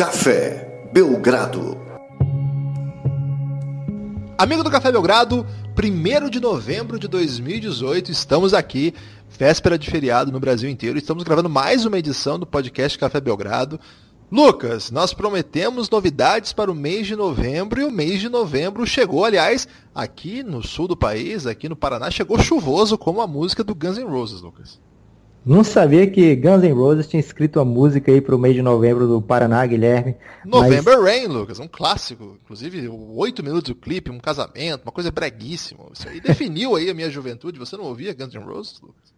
Café Belgrado. Amigo do Café Belgrado, 1 de novembro de 2018, estamos aqui, véspera de feriado no Brasil inteiro, estamos gravando mais uma edição do podcast Café Belgrado. Lucas, nós prometemos novidades para o mês de novembro e o mês de novembro chegou, aliás, aqui no sul do país, aqui no Paraná, chegou chuvoso como a música do Guns N' Roses, Lucas. Não sabia que Guns N' Roses tinha escrito a música aí para o mês de novembro do Paraná, Guilherme. November mas... Rain, Lucas, um clássico. Inclusive, oito minutos do clipe, um casamento, uma coisa breguíssima. Isso aí definiu aí a minha juventude. Você não ouvia Guns N' Roses, Lucas?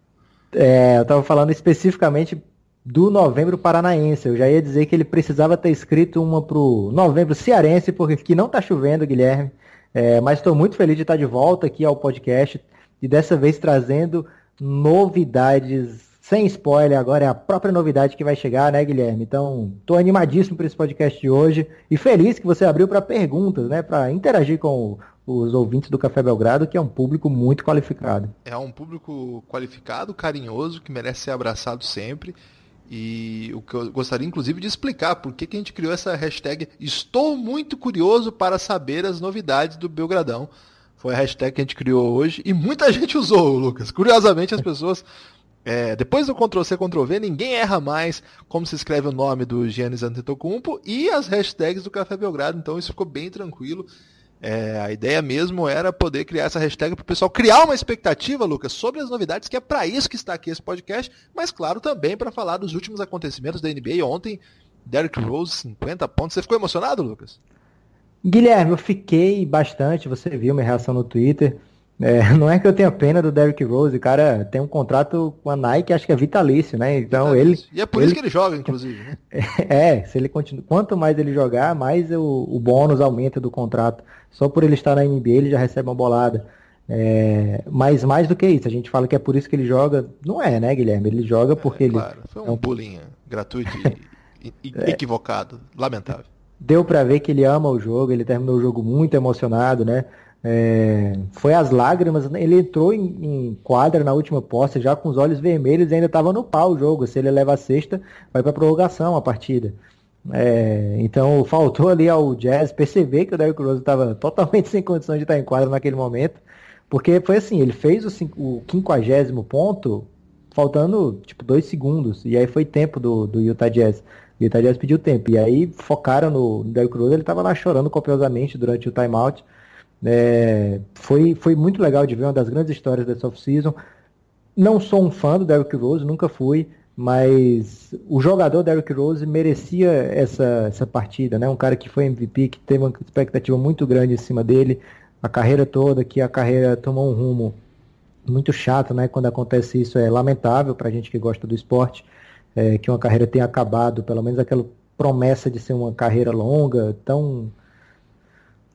É, eu estava falando especificamente do novembro paranaense. Eu já ia dizer que ele precisava ter escrito uma pro novembro cearense, porque aqui não está chovendo, Guilherme. É, mas estou muito feliz de estar de volta aqui ao podcast e dessa vez trazendo novidades sem spoiler, agora é a própria novidade que vai chegar, né, Guilherme? Então, estou animadíssimo para esse podcast de hoje e feliz que você abriu para perguntas, né, para interagir com os ouvintes do Café Belgrado, que é um público muito qualificado. É um público qualificado, carinhoso, que merece ser abraçado sempre. E o que eu gostaria, inclusive, de explicar por que, que a gente criou essa hashtag Estou muito curioso para saber as novidades do Belgradão. Foi a hashtag que a gente criou hoje e muita gente usou, Lucas. Curiosamente, as pessoas. É, depois do Ctrl-C, Ctrl-V, ninguém erra mais como se escreve o nome do Giannis Antetokounmpo e as hashtags do Café Belgrado, então isso ficou bem tranquilo. É, a ideia mesmo era poder criar essa hashtag para o pessoal criar uma expectativa, Lucas, sobre as novidades, que é para isso que está aqui esse podcast, mas claro também para falar dos últimos acontecimentos da NBA. Ontem, Derrick Rose, 50 pontos. Você ficou emocionado, Lucas? Guilherme, eu fiquei bastante. Você viu minha reação no Twitter. É, não é que eu tenha pena do Derrick Rose, o cara tem um contrato com a Nike, acho que é vitalício, né? Então ele. E é por ele... isso que ele joga, inclusive. Né? É, se ele continua, quanto mais ele jogar, mais o, o bônus aumenta do contrato. Só por ele estar na NBA ele já recebe uma bolada. É, mas mais do que isso, a gente fala que é por isso que ele joga. Não é, né, Guilherme? Ele joga porque é, ele. Claro, foi um, é um... bullying gratuito e, e é. equivocado. Lamentável. Deu para ver que ele ama o jogo, ele terminou o jogo muito emocionado, né? É, foi as lágrimas, né? ele entrou em, em, quadra na última posse já com os olhos vermelhos e ainda estava no pau o jogo. Se ele leva a sexta, vai para prorrogação a partida. É, então faltou ali ao Jazz perceber que o Derrick Rose estava totalmente sem condições de estar em quadra naquele momento, porque foi assim, ele fez o, o 50 ponto faltando tipo dois segundos, e aí foi tempo do, do Utah Jazz. O Utah Jazz pediu tempo, e aí focaram no, no Derrick Rose, ele estava lá chorando copiosamente durante o timeout. É, foi, foi muito legal de ver uma das grandes histórias dessa off-season. Não sou um fã do Derrick Rose, nunca fui, mas o jogador Derrick Rose merecia essa, essa partida, né? Um cara que foi MVP, que teve uma expectativa muito grande em cima dele, a carreira toda, que a carreira tomou um rumo muito chato, né? Quando acontece isso é lamentável para a gente que gosta do esporte, é, que uma carreira tenha acabado, pelo menos aquela promessa de ser uma carreira longa, tão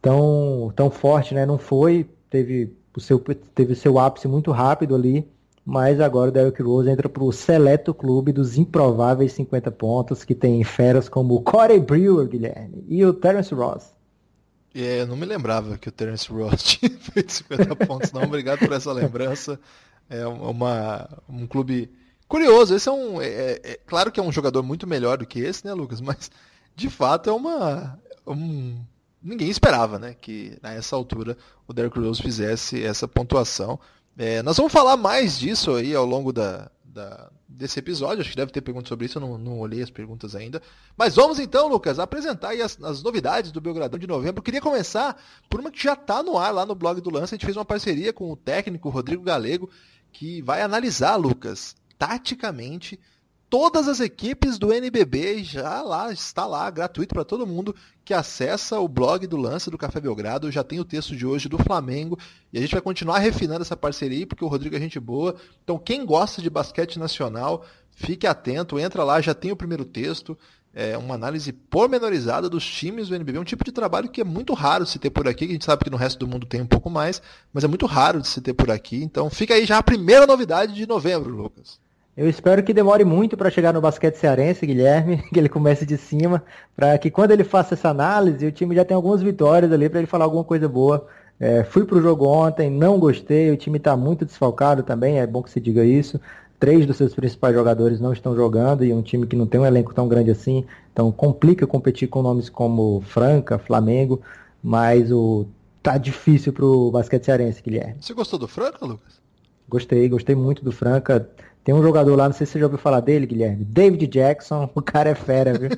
tão tão forte, né? Não foi, teve o seu teve seu ápice muito rápido ali mas agora o Derrick Rose entra para o seleto clube dos improváveis 50 pontos, que tem feras como o Corey Brewer, Guilherme, e o Terence Ross. É, eu não me lembrava que o Terence Ross tinha feito 50 pontos, não. Obrigado por essa lembrança. É uma, um clube curioso. Esse é um. É, é, é, claro que é um jogador muito melhor do que esse, né, Lucas? Mas de fato é uma. Um, ninguém esperava, né? Que nessa altura o Derrick Rose fizesse essa pontuação. É, nós vamos falar mais disso aí ao longo da, da, desse episódio. Acho que deve ter perguntas sobre isso, eu não, não olhei as perguntas ainda. Mas vamos então, Lucas, apresentar as, as, novidades do Belgradão de novembro. Eu queria começar por uma que já está no ar lá no blog do Lance. A gente fez uma parceria com o técnico Rodrigo Galego, que vai analisar, Lucas, taticamente todas as equipes do NBB já lá está lá gratuito para todo mundo que acessa o blog do Lance do Café Belgrado. Já tem o texto de hoje do Flamengo e a gente vai continuar refinando essa parceria aí, porque o Rodrigo é gente boa. Então quem gosta de basquete nacional, fique atento, entra lá, já tem o primeiro texto. É uma análise pormenorizada dos times do NBB, um tipo de trabalho que é muito raro de se ter por aqui, a gente sabe que no resto do mundo tem um pouco mais, mas é muito raro de se ter por aqui. Então fica aí já a primeira novidade de novembro, Lucas. Eu espero que demore muito para chegar no basquete cearense, Guilherme, que ele comece de cima, para que quando ele faça essa análise, o time já tenha algumas vitórias ali para ele falar alguma coisa boa. É, fui para o jogo ontem, não gostei, o time está muito desfalcado também, é bom que se diga isso. Três dos seus principais jogadores não estão jogando e um time que não tem um elenco tão grande assim Então complica competir com nomes como Franca, Flamengo, mas o tá difícil pro basquete cearense, Guilherme. Você gostou do Franca, Lucas? Gostei, gostei muito do Franca. Tem um jogador lá, não sei se você já ouviu falar dele, Guilherme. David Jackson, o cara é fera, viu?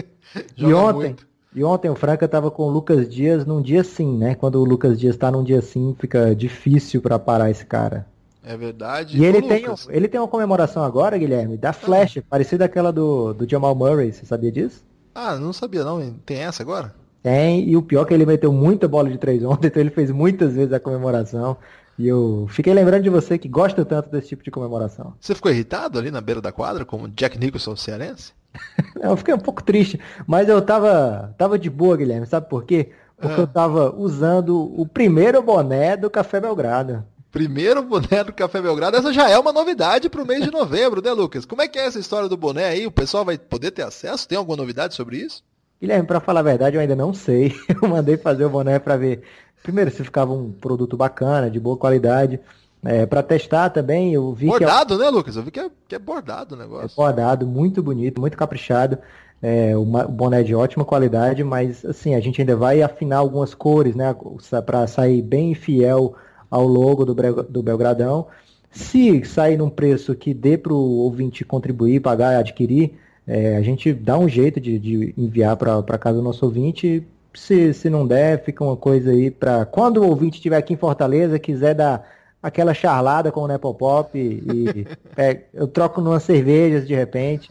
e ontem, muito. e ontem o Franca tava com o Lucas Dias num dia sim, né? Quando o Lucas Dias tá num dia sim, fica difícil para parar esse cara. É verdade. E ele tem, ele tem uma comemoração agora, Guilherme, da Flash, ah. parecida aquela do, do Jamal Murray, você sabia disso? Ah, não sabia não. Tem essa agora? Tem, e o pior é que ele meteu muita bola de três ontem, então ele fez muitas vezes a comemoração. E eu fiquei lembrando de você que gosta tanto desse tipo de comemoração. Você ficou irritado ali na beira da quadra, como Jack Nicholson cearense? eu fiquei um pouco triste, mas eu tava, tava de boa, Guilherme, sabe por quê? Porque ah. eu tava usando o primeiro boné do Café Belgrado. Primeiro boné do Café Belgrado, essa já é uma novidade para o mês de novembro, né, Lucas? Como é que é essa história do boné aí? O pessoal vai poder ter acesso? Tem alguma novidade sobre isso? Guilherme, para falar a verdade, eu ainda não sei. Eu mandei fazer o boné para ver, primeiro, se ficava um produto bacana, de boa qualidade. É, para testar também, eu vi bordado, que é... né, Lucas? Eu vi que é, que é bordado o negócio. É bordado, muito bonito, muito caprichado. É, o boné de ótima qualidade, mas assim, a gente ainda vai afinar algumas cores, né, para sair bem fiel ao logo do, do Belgradão. Se sair num preço que dê para o ouvinte contribuir, pagar, adquirir, é, a gente dá um jeito de, de enviar para casa do nosso ouvinte. Se, se não der, fica uma coisa aí para quando o ouvinte estiver aqui em Fortaleza, quiser dar aquela charlada com o Nepopop e, é, eu troco numas cervejas de repente.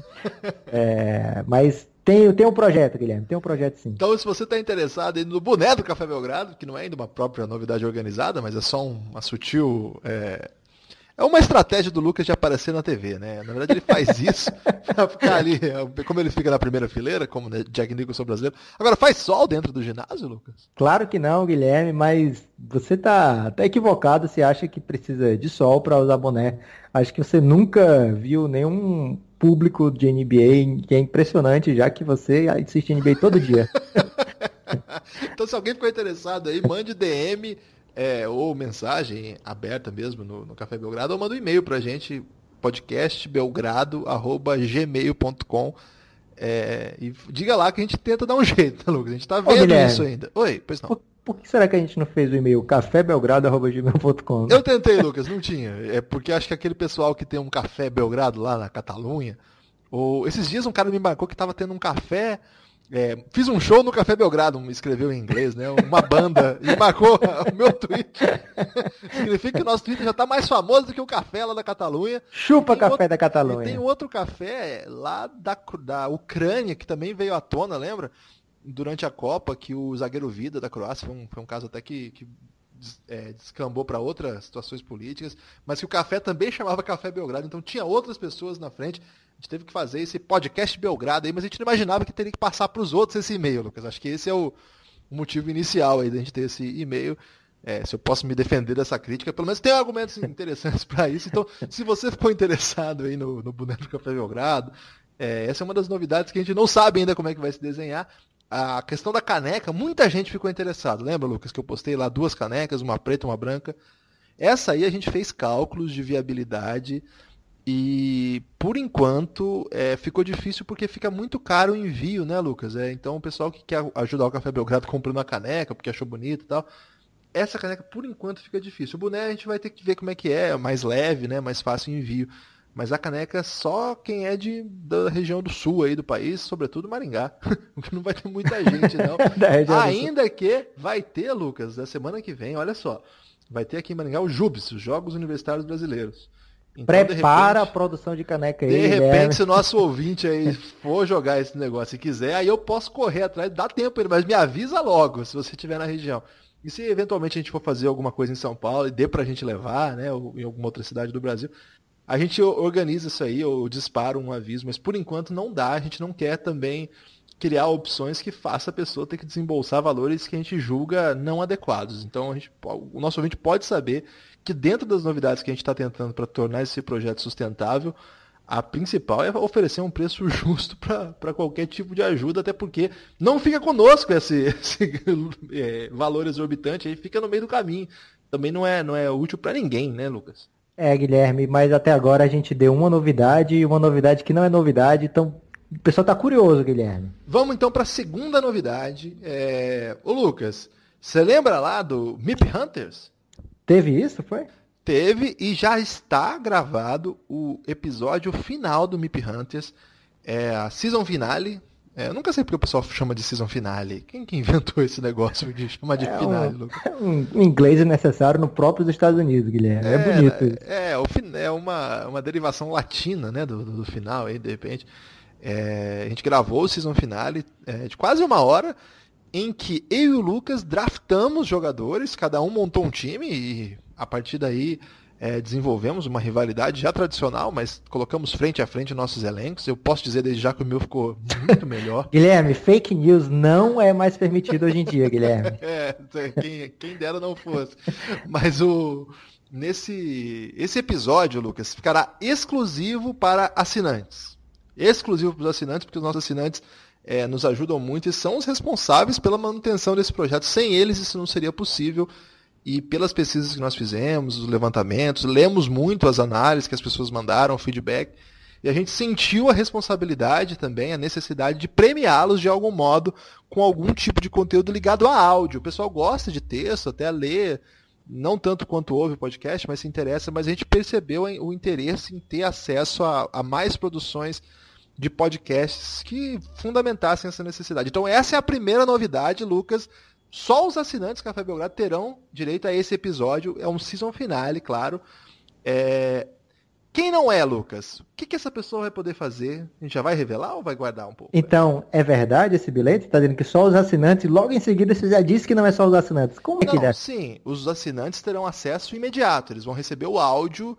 É, mas tem, tem um projeto, Guilherme, tem um projeto sim. Então, se você está interessado no boné do Café Belgrado, que não é ainda uma própria novidade organizada, mas é só uma sutil é, é uma estratégia do Lucas de aparecer na TV, né? Na verdade, ele faz isso pra ficar ali, como ele fica na primeira fileira, como né, Jack Nicholson brasileiro. Agora, faz sol dentro do ginásio, Lucas? Claro que não, Guilherme, mas você tá, tá equivocado se acha que precisa de sol para usar boné. Acho que você nunca viu nenhum público de NBA, que é impressionante, já que você assiste NBA todo dia. então, se alguém ficou interessado aí, mande DM é, ou mensagem aberta mesmo no, no Café Belgrado, ou manda um e-mail pra gente, podcastbelgrado.gmail.com é, e diga lá que a gente tenta dar um jeito, tá, Lucas? A gente tá vendo Ô, isso ainda. Oi, pois não. Por, por, que será que a gente não fez o e-mail cafébelgrado.gmail.com? Eu tentei, Lucas, não tinha. É porque acho que aquele pessoal que tem um café Belgrado lá na Catalunha, ou esses dias um cara me marcou que tava tendo um café é, fiz um show no Café Belgrado, escreveu em inglês, né? Uma banda, e marcou o meu tweet. Significa que o nosso Twitter já está mais famoso do que o café lá da Catalunha. Chupa café outro, da Catalunha. E tem outro café lá da, da Ucrânia, que também veio à tona, lembra? Durante a Copa, que o zagueiro Vida da Croácia, foi um, foi um caso até que, que é, descambou para outras situações políticas, mas que o café também chamava Café Belgrado, então tinha outras pessoas na frente. A gente teve que fazer esse podcast Belgrado aí, mas a gente não imaginava que teria que passar para os outros esse e-mail, Lucas. Acho que esse é o, motivo inicial aí da gente ter esse e-mail. É, se eu posso me defender dessa crítica, pelo menos tem argumentos interessantes para isso. Então, se você ficou interessado aí no, no boneco do Café Belgrado, é, essa é uma das novidades que a gente não sabe ainda como é que vai se desenhar. A questão da caneca, muita gente ficou interessado. Lembra, Lucas, que eu postei lá duas canecas, uma preta e uma branca? Essa aí a gente fez cálculos de viabilidade e por enquanto é, ficou difícil porque fica muito caro o envio, né, Lucas? É, então o pessoal que quer ajudar o Café Belgrado comprando uma caneca porque achou bonito e tal. Essa caneca por enquanto fica difícil. O boné a gente vai ter que ver como é que é, mais leve, né, mais fácil o envio. Mas a caneca só quem é de, da região do sul aí do país, sobretudo Maringá. Porque não vai ter muita gente, não. Ainda que vai ter, Lucas, da semana que vem, olha só. Vai ter aqui em Maringá o JUBS, os Jogos Universitários Brasileiros. Então, Prepara repente, a produção de caneca aí. De repente, se o nosso ouvinte aí for jogar esse negócio e quiser, aí eu posso correr atrás, dá tempo ele, mas me avisa logo se você estiver na região. E se eventualmente a gente for fazer alguma coisa em São Paulo e dê pra gente levar, né, ou em alguma outra cidade do Brasil, a gente organiza isso aí, ou dispara um aviso, mas por enquanto não dá, a gente não quer também criar opções que faça a pessoa ter que desembolsar valores que a gente julga não adequados. Então gente, o nosso ouvinte pode saber que dentro das novidades que a gente está tentando para tornar esse projeto sustentável, a principal é oferecer um preço justo para qualquer tipo de ajuda, até porque não fica conosco esse, esse é, valor exorbitante, aí fica no meio do caminho. Também não é, não é útil para ninguém, né, Lucas? É, Guilherme, mas até agora a gente deu uma novidade e uma novidade que não é novidade, então o pessoal tá curioso, Guilherme. Vamos então para a segunda novidade. É... Ô Lucas, você lembra lá do Mip Hunters? Teve isso, foi? Teve e já está gravado o episódio final do Mip Hunters, é a season finale. É, eu nunca sei porque o pessoal chama de season finale. Quem que inventou esse negócio de chamar de É finale, um, Lucas? um inglês é necessário no próprio dos Estados Unidos, Guilherme. É, bonito isso. É, o fin- é uma, uma derivação latina, né, do, do, do final aí, de repente. É, a gente gravou o season finale é, de quase uma hora, em que eu e o Lucas draftamos jogadores, cada um montou um time e a partir daí é, desenvolvemos uma rivalidade já tradicional, mas colocamos frente a frente nossos elencos. Eu posso dizer desde já que o meu ficou muito melhor. Guilherme, fake news não é mais permitido hoje em dia, Guilherme. É, quem, quem dera não fosse. Mas o nesse esse episódio, Lucas, ficará exclusivo para assinantes. Exclusivo para os assinantes, porque os nossos assinantes é, nos ajudam muito e são os responsáveis pela manutenção desse projeto. Sem eles, isso não seria possível. E pelas pesquisas que nós fizemos, os levantamentos, lemos muito as análises que as pessoas mandaram, o feedback. E a gente sentiu a responsabilidade também, a necessidade de premiá-los de algum modo com algum tipo de conteúdo ligado a áudio. O pessoal gosta de texto, até lê, não tanto quanto ouve o podcast, mas se interessa. Mas a gente percebeu o interesse em ter acesso a, a mais produções de podcasts que fundamentassem essa necessidade. Então essa é a primeira novidade, Lucas. Só os assinantes Café Belgrado terão direito a esse episódio. É um season finale, claro. É, quem não é, Lucas? O que, que essa pessoa vai poder fazer? A gente já vai revelar ou vai guardar um pouco? Então, é verdade esse bilhete? Tá dizendo que só os assinantes, logo em seguida você já disse que não é só os assinantes. Como é que Não, dá? sim, os assinantes terão acesso imediato. Eles vão receber o áudio.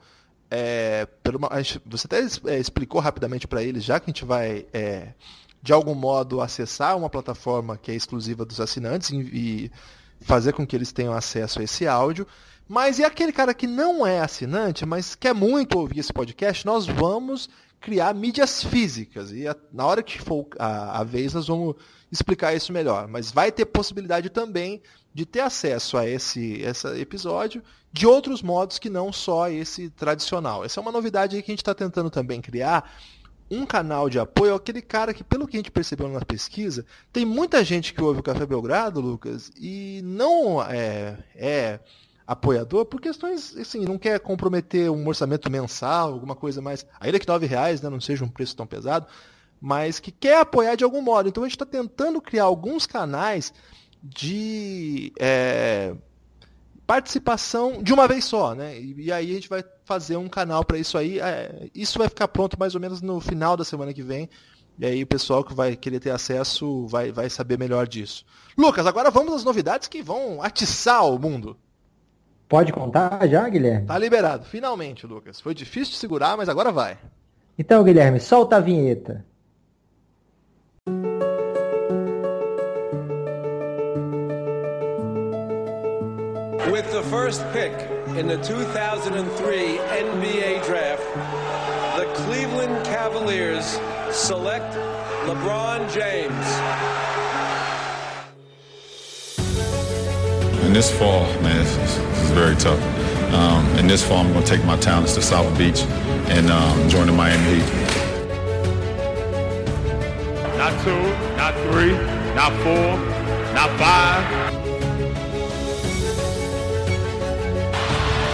é, pelo, você até é, explicou rapidamente para eles, já que a gente vai, é, de algum modo, acessar uma plataforma que é exclusiva dos assinantes e, fazer com que eles tenham acesso a esse áudio. Mas e aquele cara que não é assinante, mas quer muito ouvir esse podcast, nós vamos criar mídias físicas. E a- na hora que for a, a vez, nós vamos explicar isso melhor. Mas vai ter possibilidade também de ter acesso a esse, esse episódio de outros modos que não só esse tradicional. Essa é uma novidade que a gente está tentando também criar. Um canal de apoio, aquele cara que, pelo que a gente percebeu na pesquisa, tem muita gente que ouve o Café Belgrado, Lucas, e não é, é apoiador por questões, assim, não quer comprometer um orçamento mensal, alguma coisa mais. Ainda que R$ reais, né, não seja um preço tão pesado, mas que quer apoiar de algum modo. Então a gente está tentando criar alguns canais de é, participação de uma vez só, né? E, e aí a gente vai fazer um canal para isso aí. É, isso vai ficar pronto mais ou menos no final da semana que vem. E aí o pessoal que vai querer ter acesso vai, vai saber melhor disso. Lucas, agora vamos às novidades que vão atiçar o mundo. Pode contar já, Guilherme? Tá liberado, finalmente, Lucas. Foi difícil de segurar, mas agora vai. Então, Guilherme, solta a vinheta. With the first pick in the 2003 NBA draft, the Cleveland Cavaliers select LeBron James. And this fall, man, this is, this is very tough. Um, and this fall, I'm going to take my talents to South Beach and um, join the Miami Heat. Not two, not three, not four, not five.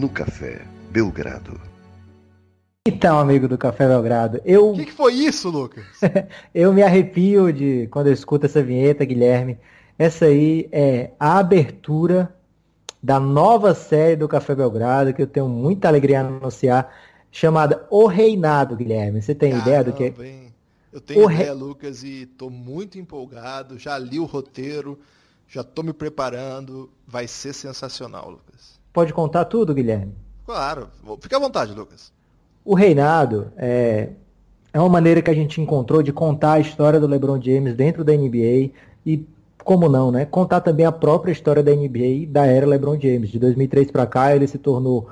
No Café Belgrado. Então, amigo do Café Belgrado, eu, O que, que foi isso, Lucas? eu me arrepio de quando eu escuto essa vinheta, Guilherme. Essa aí é a abertura da nova série do Café Belgrado, que eu tenho muita alegria em anunciar, chamada O Reinado, Guilherme. Você tem ideia do que Caramba, hein? Eu tenho O ideia, re- Lucas, e tô muito empolgado. Já li o roteiro, já tô me preparando. Vai ser sensacional, Lucas. Pode contar tudo, Guilherme? Claro, fica à vontade, Lucas. O Reinado é, é uma maneira que a gente encontrou de contar a história do LeBron James dentro da NBA e como não, né? Contar também a própria história da NBA da era LeBron James. De 2003 para cá, ele se tornou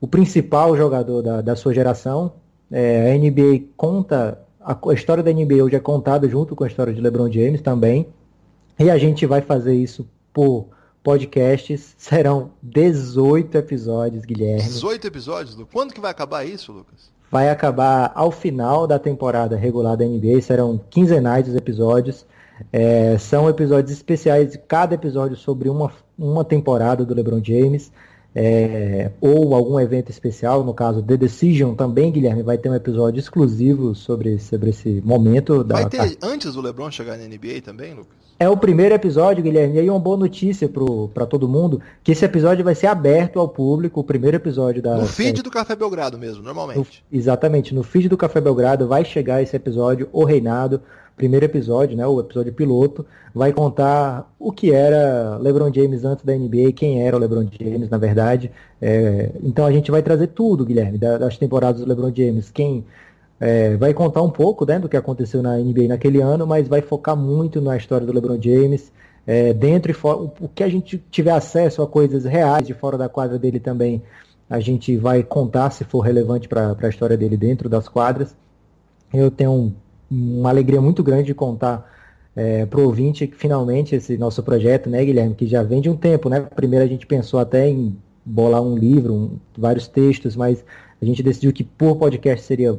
o principal jogador da, da sua geração. É, a NBA conta, a, a, história da NBA hoje é contada junto com a história de LeBron James também. E a gente vai fazer isso por podcasts. Serão 18 episódios, Guilherme. 18 episódios? Quando que vai acabar isso, Lucas? Vai acabar ao final da temporada regular da NBA. Serão quinzenais os episódios. É, são episódios especiais, cada episódio sobre uma, uma temporada do LeBron James. É, ou algum evento especial, no caso The Decision também, Guilherme, vai ter um episódio exclusivo sobre, sobre esse momento. Da... Vai ter antes do LeBron chegar na NBA também, Lucas? É o primeiro episódio, Guilherme, e aí uma boa notícia para todo mundo, que esse episódio vai ser aberto ao público, o primeiro episódio da... No feed do Café Belgrado mesmo, normalmente. No, exatamente, no feed do Café Belgrado vai chegar esse episódio, O Reinado, primeiro episódio, né, o episódio piloto, vai contar o que era LeBron James antes da NBA, quem era o LeBron James, na verdade. É, então a gente vai trazer tudo, Guilherme, das temporadas do LeBron James. Quem é, vai contar um pouco né, do que aconteceu na NBA naquele ano, mas vai focar muito na história do LeBron James. É, dentro e fora, o que a gente tiver acesso a coisas reais de fora da quadra dele também, a gente vai contar se for relevante para a história dele dentro das quadras. Eu tenho um uma alegria muito grande de contar é, para o ouvinte finalmente esse nosso projeto, né, Guilherme, que já vem de um tempo, né? Primeiro a gente pensou até em bolar um livro, um, vários textos, mas a gente decidiu que por podcast seria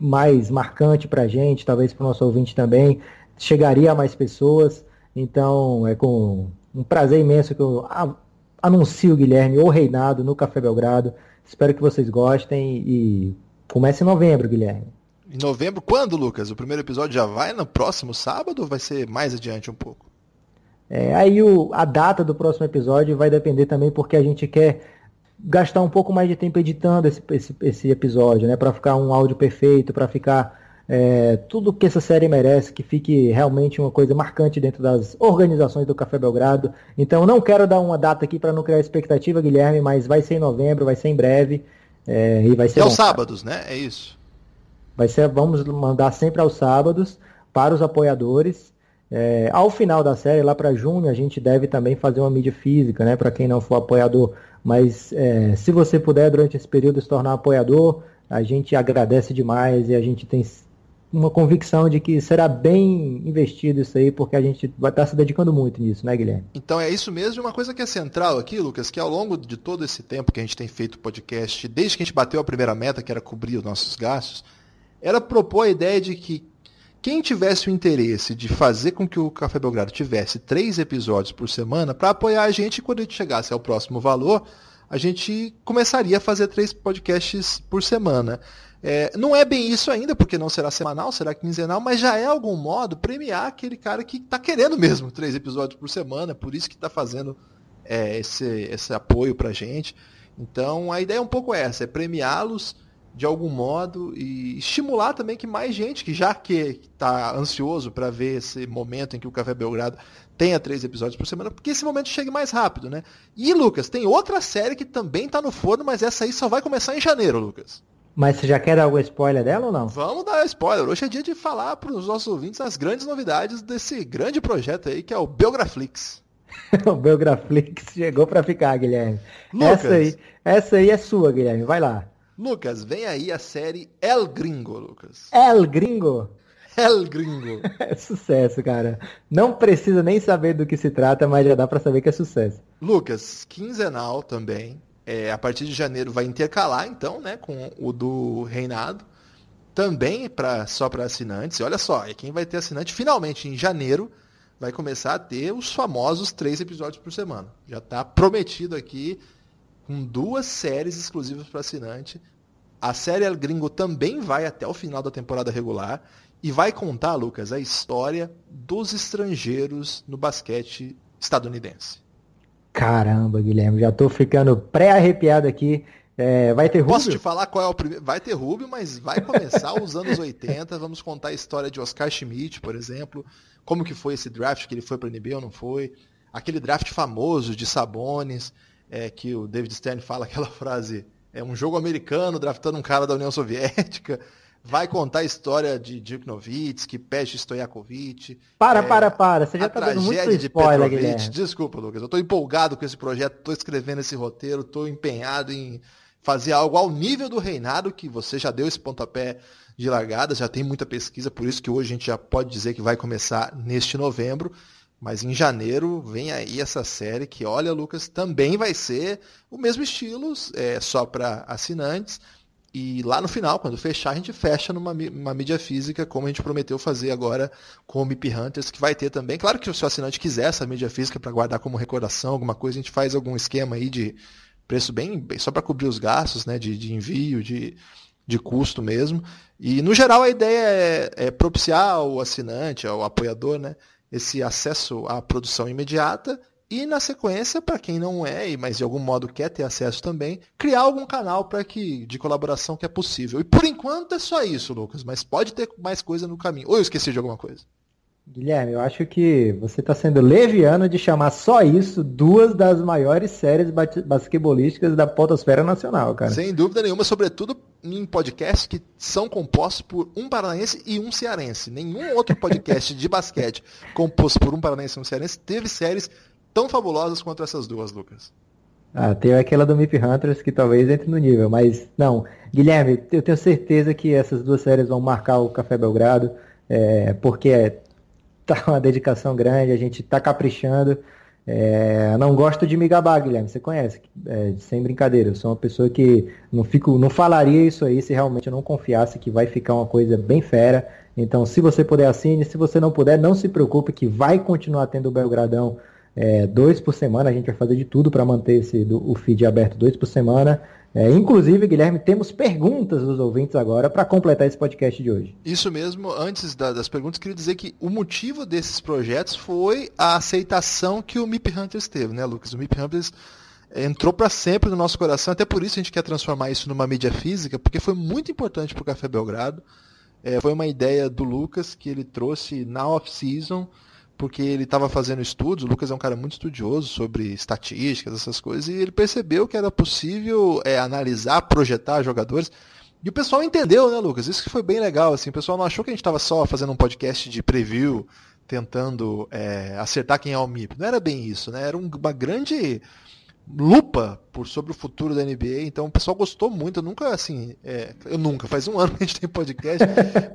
mais marcante para a gente, talvez para o nosso ouvinte também, chegaria a mais pessoas. Então é com um prazer imenso que eu anuncio, Guilherme, o Reinado no Café Belgrado. Espero que vocês gostem e comece em novembro, Guilherme. Em novembro, quando, Lucas? O primeiro episódio já vai no próximo sábado ou vai ser mais adiante um pouco? É, aí o, a data do próximo episódio vai depender também porque a gente quer gastar um pouco mais de tempo editando esse, esse, esse episódio, né? Para ficar um áudio perfeito, para ficar é, tudo que essa série merece, que fique realmente uma coisa marcante dentro das organizações do Café Belgrado. Então não quero dar uma data aqui para não criar expectativa, Guilherme, mas vai ser em novembro, vai ser em breve. É, e vai ser. E aos sábados, né? É isso. Vai ser, vamos mandar sempre aos sábados para os apoiadores. É, ao final da série, lá para junho, a gente deve também fazer uma mídia física, né? Para quem não for apoiador. Mas é, se você puder, durante esse período, se tornar apoiador, a gente agradece demais e a gente tem uma convicção de que será bem investido isso aí, porque a gente vai estar se dedicando muito nisso, né, Guilherme? Então é isso mesmo. Uma coisa que é central aqui, Lucas, que ao longo de todo esse tempo que a gente tem feito podcast, desde que a gente bateu a primeira meta, que era cobrir os nossos gastos, era propor a ideia de que quem tivesse o interesse de fazer com que o Café Belgrado tivesse três episódios por semana, para apoiar a gente, quando a gente chegasse ao próximo valor, a gente começaria a fazer três podcasts por semana. É, não é bem isso ainda, porque não será semanal, será quinzenal, mas já é algum modo premiar aquele cara que está querendo mesmo três episódios por semana, por isso que está fazendo é, esse, esse apoio para a gente. Então a ideia é um pouco essa, é premiá-los de algum modo e estimular também que mais gente que já que está ansioso para ver esse momento em que o Café Belgrado tenha três episódios por semana, porque esse momento chegue mais rápido, né? E Lucas, tem outra série que também está no forno, mas essa aí só vai começar em janeiro, Lucas. Mas você já quer dar algum spoiler dela ou não? Vamos dar spoiler. Hoje é dia de falar para os nossos ouvintes as grandes novidades desse grande projeto aí que é o Belgraflix. o Belgraflix chegou para ficar, Guilherme. Lucas. Essa aí, essa aí é sua, Guilherme. Vai lá. Lucas, vem aí a série El Gringo, Lucas. El Gringo? El Gringo. É sucesso, cara. Não precisa nem saber do que se trata, mas já dá para saber que é sucesso. Lucas, quinzenal também. É, a partir de janeiro vai intercalar, então, né, com o do Reinado. Também pra, só para assinantes. E olha só, é quem vai ter assinante finalmente em janeiro vai começar a ter os famosos três episódios por semana. Já está prometido aqui com duas séries exclusivas para assinante. A série El Gringo também vai até o final da temporada regular e vai contar, Lucas, a história dos estrangeiros no basquete estadunidense. Caramba, Guilherme, já tô ficando pré-arrepiado aqui. É, vai ter Rubio? Posso te falar qual é o primeiro? Vai ter Rubio, mas vai começar os anos 80. Vamos contar a história de Oscar Schmidt, por exemplo. Como que foi esse draft, que ele foi para a NBA ou não foi. Aquele draft famoso de Sabonis é, que o David Stern fala aquela frase, é um jogo americano draftando um cara da União Soviética. vai contar a história de Dirk Nowitzki, Peste Stojakovic. Para, é, para, para. Você já tá dando muito spoiler, Guilherme. Desculpa, Lucas. Eu tô empolgado com esse projeto, tô escrevendo esse roteiro, tô empenhado em fazer algo ao nível do reinado, que você já deu esse pontapé de largada, já tem muita pesquisa, por isso que hoje a gente já pode dizer que vai começar neste novembro. Mas em janeiro vem aí essa série que, olha, Lucas, também vai ser o mesmo estilo, é, só para assinantes. E lá no final, quando fechar, a gente fecha numa uma mídia física, como a gente prometeu fazer agora com o MIP Hunters, que vai ter também. Claro que se o assinante quiser essa mídia física para guardar como recordação, alguma coisa, a gente faz algum esquema aí de preço bem, bem só para cobrir os gastos, né, de, de envio, de, de custo mesmo. E no geral a ideia é, é propiciar ao assinante, ao apoiador, né, esse acesso à produção imediata e na sequência, para quem não é, mas de algum modo quer ter acesso também, criar algum canal para que de colaboração que é possível. E por enquanto é só isso, Lucas, mas pode ter mais coisa no caminho. Ou eu esqueci de alguma coisa? Guilherme, eu acho que você está sendo leviano de chamar só isso duas das maiores séries basquebolísticas da potosfera nacional, cara. Sem dúvida nenhuma, sobretudo em podcasts que são compostos por um paranaense e um cearense. Nenhum outro podcast de basquete composto por um paranaense e um cearense teve séries tão fabulosas quanto essas duas, Lucas. Ah, tem aquela do Mip Hunters que talvez entre no nível, mas não. Guilherme, eu tenho certeza que essas duas séries vão marcar o Café Belgrado, é, porque é tá uma dedicação grande, a gente tá caprichando. É, não gosto de me gabar, Guilherme, você conhece, é, sem brincadeira. Eu sou uma pessoa que não fico, não falaria isso aí se realmente eu não confiasse que vai ficar uma coisa bem fera. Então, se você puder assine, se você não puder, não se preocupe que vai continuar tendo o Belgradão é, dois por semana. A gente vai fazer de tudo para manter esse, do, o feed aberto dois por semana. É, inclusive, Guilherme, temos perguntas dos ouvintes agora para completar esse podcast de hoje. Isso mesmo, antes da, das perguntas, queria dizer que o motivo desses projetos foi a aceitação que o MIP Hunters teve, né, Lucas? O MIP Hunters entrou para sempre no nosso coração, até por isso a gente quer transformar isso numa mídia física, porque foi muito importante para o Café Belgrado. É, foi uma ideia do Lucas que ele trouxe na off-season porque ele estava fazendo estudos, o Lucas é um cara muito estudioso sobre estatísticas, essas coisas, e ele percebeu que era possível é, analisar, projetar jogadores. E o pessoal entendeu, né, Lucas? Isso que foi bem legal, assim, o pessoal não achou que a gente estava só fazendo um podcast de preview, tentando é, acertar quem é o MIP. Não era bem isso, né? Era uma grande lupa por sobre o futuro da NBA, então o pessoal gostou muito. Eu nunca, assim, é, eu nunca, faz um ano que a gente tem podcast,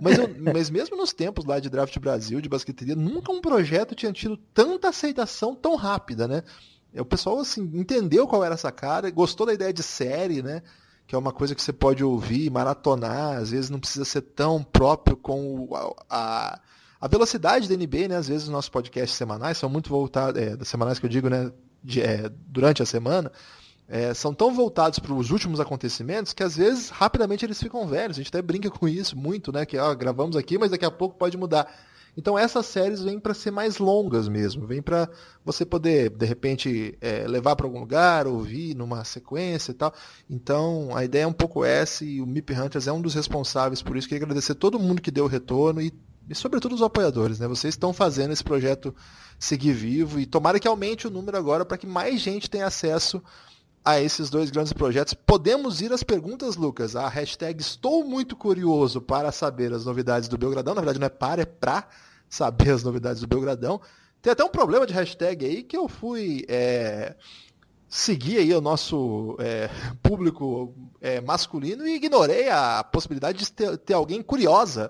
mas, eu, mas mesmo nos tempos lá de Draft Brasil, de basqueteria, nunca um projeto tinha tido tanta aceitação tão rápida, né? É, o pessoal, assim, entendeu qual era essa cara, gostou da ideia de série, né? Que é uma coisa que você pode ouvir, maratonar, às vezes não precisa ser tão próprio com a, a velocidade da NBA, né? Às vezes os nossos podcasts semanais são muito voltados, é, das semanais que eu digo, né? De, é, durante a semana, é, são tão voltados para os últimos acontecimentos que às vezes rapidamente eles ficam velhos. A gente até brinca com isso muito, né? Que ó, gravamos aqui, mas daqui a pouco pode mudar. Então essas séries vêm para ser mais longas mesmo, vêm para você poder de repente é, levar para algum lugar, ouvir numa sequência e tal. Então a ideia é um pouco essa e o Mip Hunters é um dos responsáveis por isso. Queria agradecer todo mundo que deu retorno e, e sobretudo os apoiadores, né? Vocês estão fazendo esse projeto seguir vivo e tomara que aumente o número agora para que mais gente tenha acesso a esses dois grandes projetos. Podemos ir às perguntas, Lucas. A hashtag estou muito curioso para saber as novidades do Belgradão. Na verdade não é para, é para saber as novidades do Belgradão. Tem até um problema de hashtag aí que eu fui é, seguir aí o nosso é, público é, masculino e ignorei a possibilidade de ter, ter alguém curiosa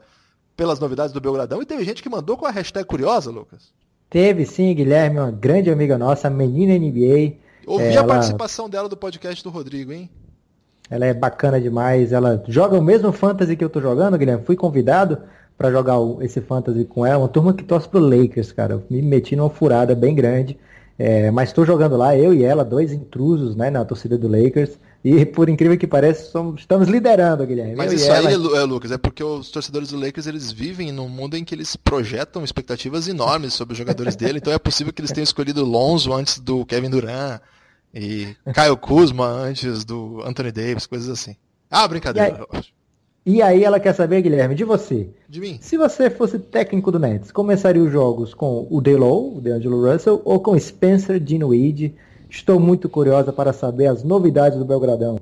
pelas novidades do Belgradão e teve gente que mandou com a hashtag curiosa, Lucas. Teve sim, Guilherme, uma grande amiga nossa, menina NBA. Ouvi ela... a participação dela do podcast do Rodrigo, hein? Ela é bacana demais, ela joga o mesmo fantasy que eu tô jogando, Guilherme. Fui convidado para jogar esse fantasy com ela, uma turma que torce pro Lakers, cara. Eu me meti numa furada bem grande. É, mas estou jogando lá, eu e ela, dois intrusos né, na torcida do Lakers. E por incrível que pareça, somos, estamos liderando, Guilherme. Mas isso aí, é, Lucas, é porque os torcedores do Lakers eles vivem num mundo em que eles projetam expectativas enormes sobre os jogadores dele. Então é possível que eles tenham escolhido Lonzo antes do Kevin Durant e Kyle Kuzma antes do Anthony Davis, coisas assim. Ah, brincadeira. E aí ela quer saber, Guilherme, de você. De mim. Se você fosse técnico do Nets, começaria os jogos com o Delo, o DeAngelo Russell, ou com Spencer Dinwiddie? Estou muito curiosa para saber as novidades do Belgradão.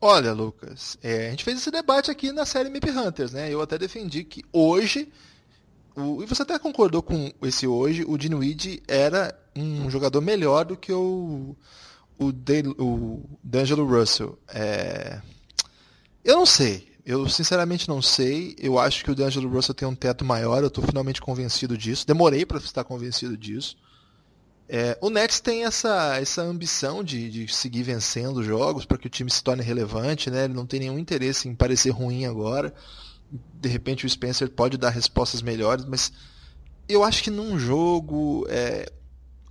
Olha, Lucas, é, a gente fez esse debate aqui na série MIP Hunters, né? Eu até defendi que hoje, o, e você até concordou com esse hoje, o Dinwiddie era um jogador melhor do que o, o, De, o D'Angelo Russell. É, eu não sei, eu sinceramente não sei. Eu acho que o D'Angelo Russell tem um teto maior, eu estou finalmente convencido disso. Demorei para estar convencido disso. É, o Nets tem essa, essa ambição de, de seguir vencendo jogos para que o time se torne relevante, né? Ele não tem nenhum interesse em parecer ruim agora. De repente o Spencer pode dar respostas melhores, mas eu acho que num jogo. É,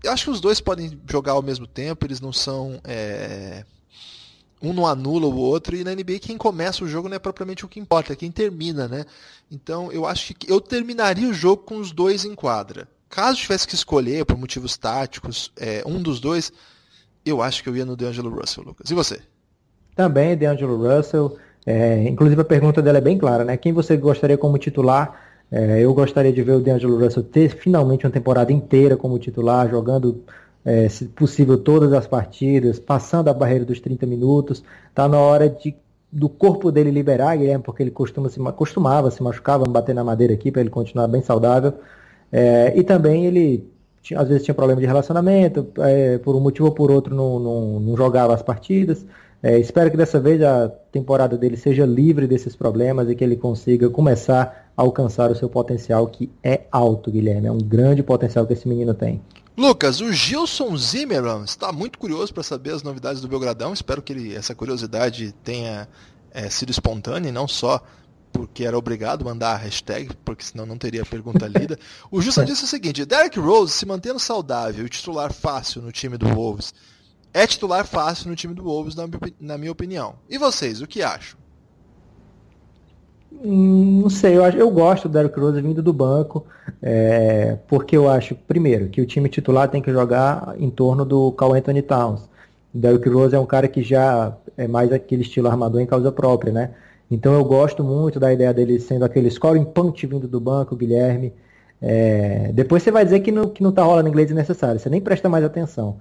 eu acho que os dois podem jogar ao mesmo tempo, eles não são. É, um não anula o outro, e na NBA quem começa o jogo não é propriamente o que importa, é quem termina, né? Então eu acho que eu terminaria o jogo com os dois em quadra caso tivesse que escolher por motivos táticos é, um dos dois, eu acho que eu ia no DeAngelo Russell, Lucas. E você? Também DeAngelo Russell. É, inclusive a pergunta dela é bem clara, né? Quem você gostaria como titular? É, eu gostaria de ver o DeAngelo Russell ter finalmente uma temporada inteira como titular, jogando, é, se possível, todas as partidas, passando a barreira dos 30 minutos. Tá na hora de do corpo dele liberar, Guilherme, porque ele costuma se, costumava se machucava, bater na madeira aqui para ele continuar bem saudável. É, e também ele tinha, às vezes tinha problema de relacionamento, é, por um motivo ou por outro não, não, não jogava as partidas. É, espero que dessa vez a temporada dele seja livre desses problemas e que ele consiga começar a alcançar o seu potencial, que é alto, Guilherme. É um grande potencial que esse menino tem. Lucas, o Gilson Zimmerman está muito curioso para saber as novidades do Belgradão. Espero que ele, essa curiosidade tenha é, sido espontânea e não só porque era obrigado a mandar a hashtag, porque senão não teria pergunta lida. O Justa disse o seguinte: Derek Rose se mantendo saudável e titular fácil no time do Wolves. É titular fácil no time do Wolves, na, minha opinião. E vocês, o que acham? Hum, não sei, eu, acho, eu gosto do Derrick Rose vindo do banco, é, porque eu acho, primeiro, que o time titular tem que jogar em torno do Carl Anthony Towns. Derrick Rose é um cara que já é mais aquele estilo armador em causa própria, né? Então eu gosto muito da ideia dele sendo aquele scoring punch vindo do banco, Guilherme. É, depois você vai dizer que não, que não tá rolando inglês necessário, você nem presta mais atenção.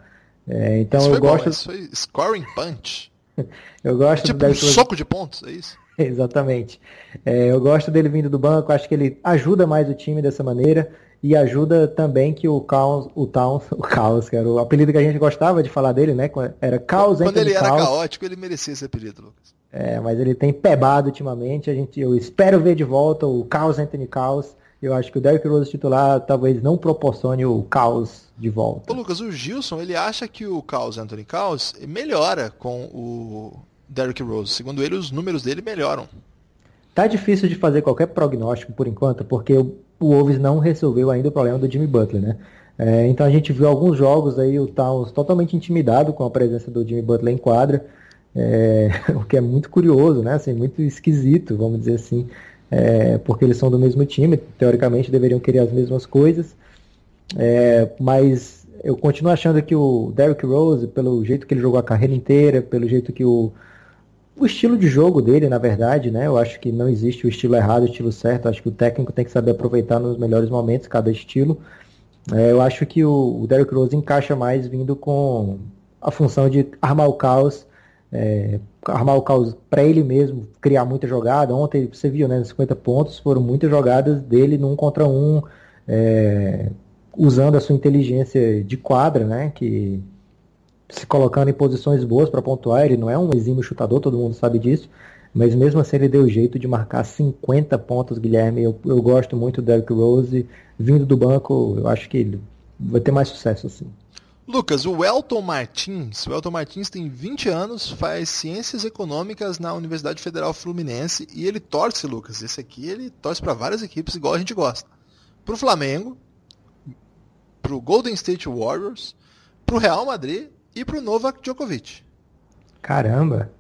É, então isso eu gosto. Bom, isso foi scoring punch. eu gosto é tipo um soco de pontos, é isso? Exatamente. É, eu gosto dele vindo do banco, acho que ele ajuda mais o time dessa maneira e ajuda também que o Caos, o Towns, o Caos, que era o apelido que a gente gostava de falar dele, né? Era Caos Quando ele era caótico, ele merecia esse apelido, Lucas. É, mas ele tem pebado ultimamente. A gente, eu espero ver de volta o caos Anthony Caos. Eu acho que o Derrick Rose titular talvez não proporcione o caos de volta. Ô Lucas, o Gilson, ele acha que o caos Anthony Caos melhora com o Derrick Rose. Segundo ele, os números dele melhoram. Tá difícil de fazer qualquer prognóstico por enquanto, porque o, o Wolves não resolveu ainda o problema do Jimmy Butler, né? É, então a gente viu alguns jogos aí, o Towns totalmente intimidado com a presença do Jimmy Butler em quadra é, o que é muito curioso, né? Assim, muito esquisito, vamos dizer assim, é, porque eles são do mesmo time, teoricamente deveriam querer as mesmas coisas, é, mas eu continuo achando que o Derrick Rose, pelo jeito que ele jogou a carreira inteira, pelo jeito que o, o estilo de jogo dele, na verdade, né? Eu acho que não existe o estilo errado, o estilo certo. acho que o técnico tem que saber aproveitar nos melhores momentos cada estilo. É, eu acho que o, o Derrick Rose encaixa mais vindo com a função de armar o caos é, armar o caos para ele mesmo, criar muita jogada. Ontem você viu, né, 50 pontos foram muitas jogadas dele num contra um, é, usando a sua inteligência de quadra, né, que se colocando em posições boas para pontuar. Ele não é um exímio chutador, todo mundo sabe disso. Mas mesmo assim ele deu jeito de marcar 50 pontos, Guilherme. Eu, eu gosto muito do Derrick Rose. Vindo do banco, eu acho que ele vai ter mais sucesso assim. Lucas, o Elton Martins, o Elton Martins tem 20 anos, faz ciências econômicas na Universidade Federal Fluminense e ele torce, Lucas, esse aqui ele torce para várias equipes igual a gente gosta. Pro Flamengo, pro Golden State Warriors, pro Real Madrid e pro Novak Djokovic. Caramba.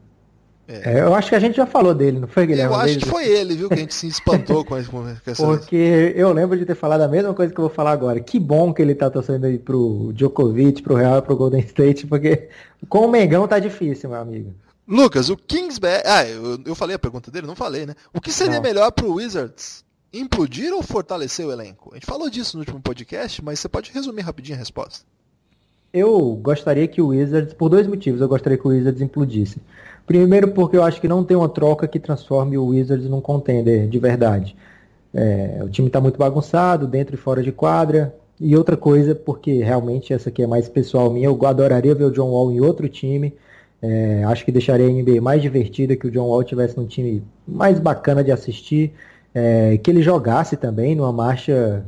É. É, eu acho que a gente já falou dele, não foi, Guilherme? Eu acho que foi ele, viu, que a gente se espantou com, essa, com essa... Porque eu lembro de ter falado a mesma coisa que eu vou falar agora. Que bom que ele tá torcendo aí pro Djokovic, pro Real, pro Golden State, porque com o Mengão tá difícil, meu amigo. Lucas, o Kingsbury... Ah, eu, eu falei a pergunta dele? Não falei, né? O que seria não. melhor pro Wizards? Implodir ou fortalecer o elenco? A gente falou disso no último podcast, mas você pode resumir rapidinho a resposta. Eu gostaria que o Wizards, por dois motivos, eu gostaria que o Wizards implodisse. Primeiro, porque eu acho que não tem uma troca que transforme o Wizards num contender de verdade. É, o time está muito bagunçado, dentro e fora de quadra. E outra coisa, porque realmente essa aqui é mais pessoal minha, eu adoraria ver o John Wall em outro time. É, acho que deixaria a NBA mais divertida que o John Wall tivesse num time mais bacana de assistir. É, que ele jogasse também numa marcha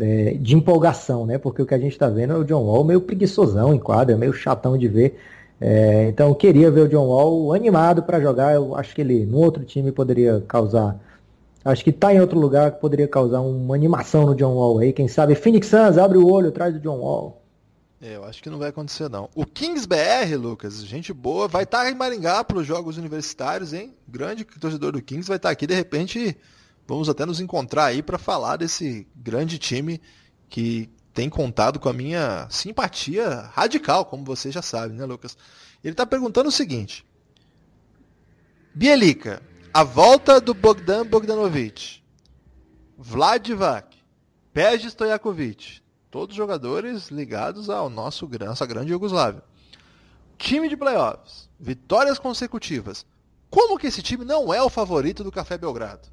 é, de empolgação, né? Porque o que a gente está vendo é o John Wall meio preguiçosão em quadra, meio chatão de ver. É, então eu queria ver o John Wall animado para jogar. Eu acho que ele no outro time poderia causar. Acho que tá em outro lugar que poderia causar uma animação no John Wall aí. Quem sabe Phoenix Suns abre o olho atrás do John Wall. É, eu acho que não vai acontecer não. O Kings BR, Lucas, gente boa, vai estar tá em Maringá para os jogos universitários, hein? Grande torcedor do Kings vai estar tá aqui. De repente, vamos até nos encontrar aí para falar desse grande time que tem contado com a minha simpatia radical, como você já sabe, né, Lucas? Ele está perguntando o seguinte: Bielica, a volta do Bogdan Bogdanovic, Vladivac, Peja Stojakovic, todos jogadores ligados ao nosso nossa grande Yugoslávia. Time de playoffs, vitórias consecutivas. Como que esse time não é o favorito do Café Belgrado?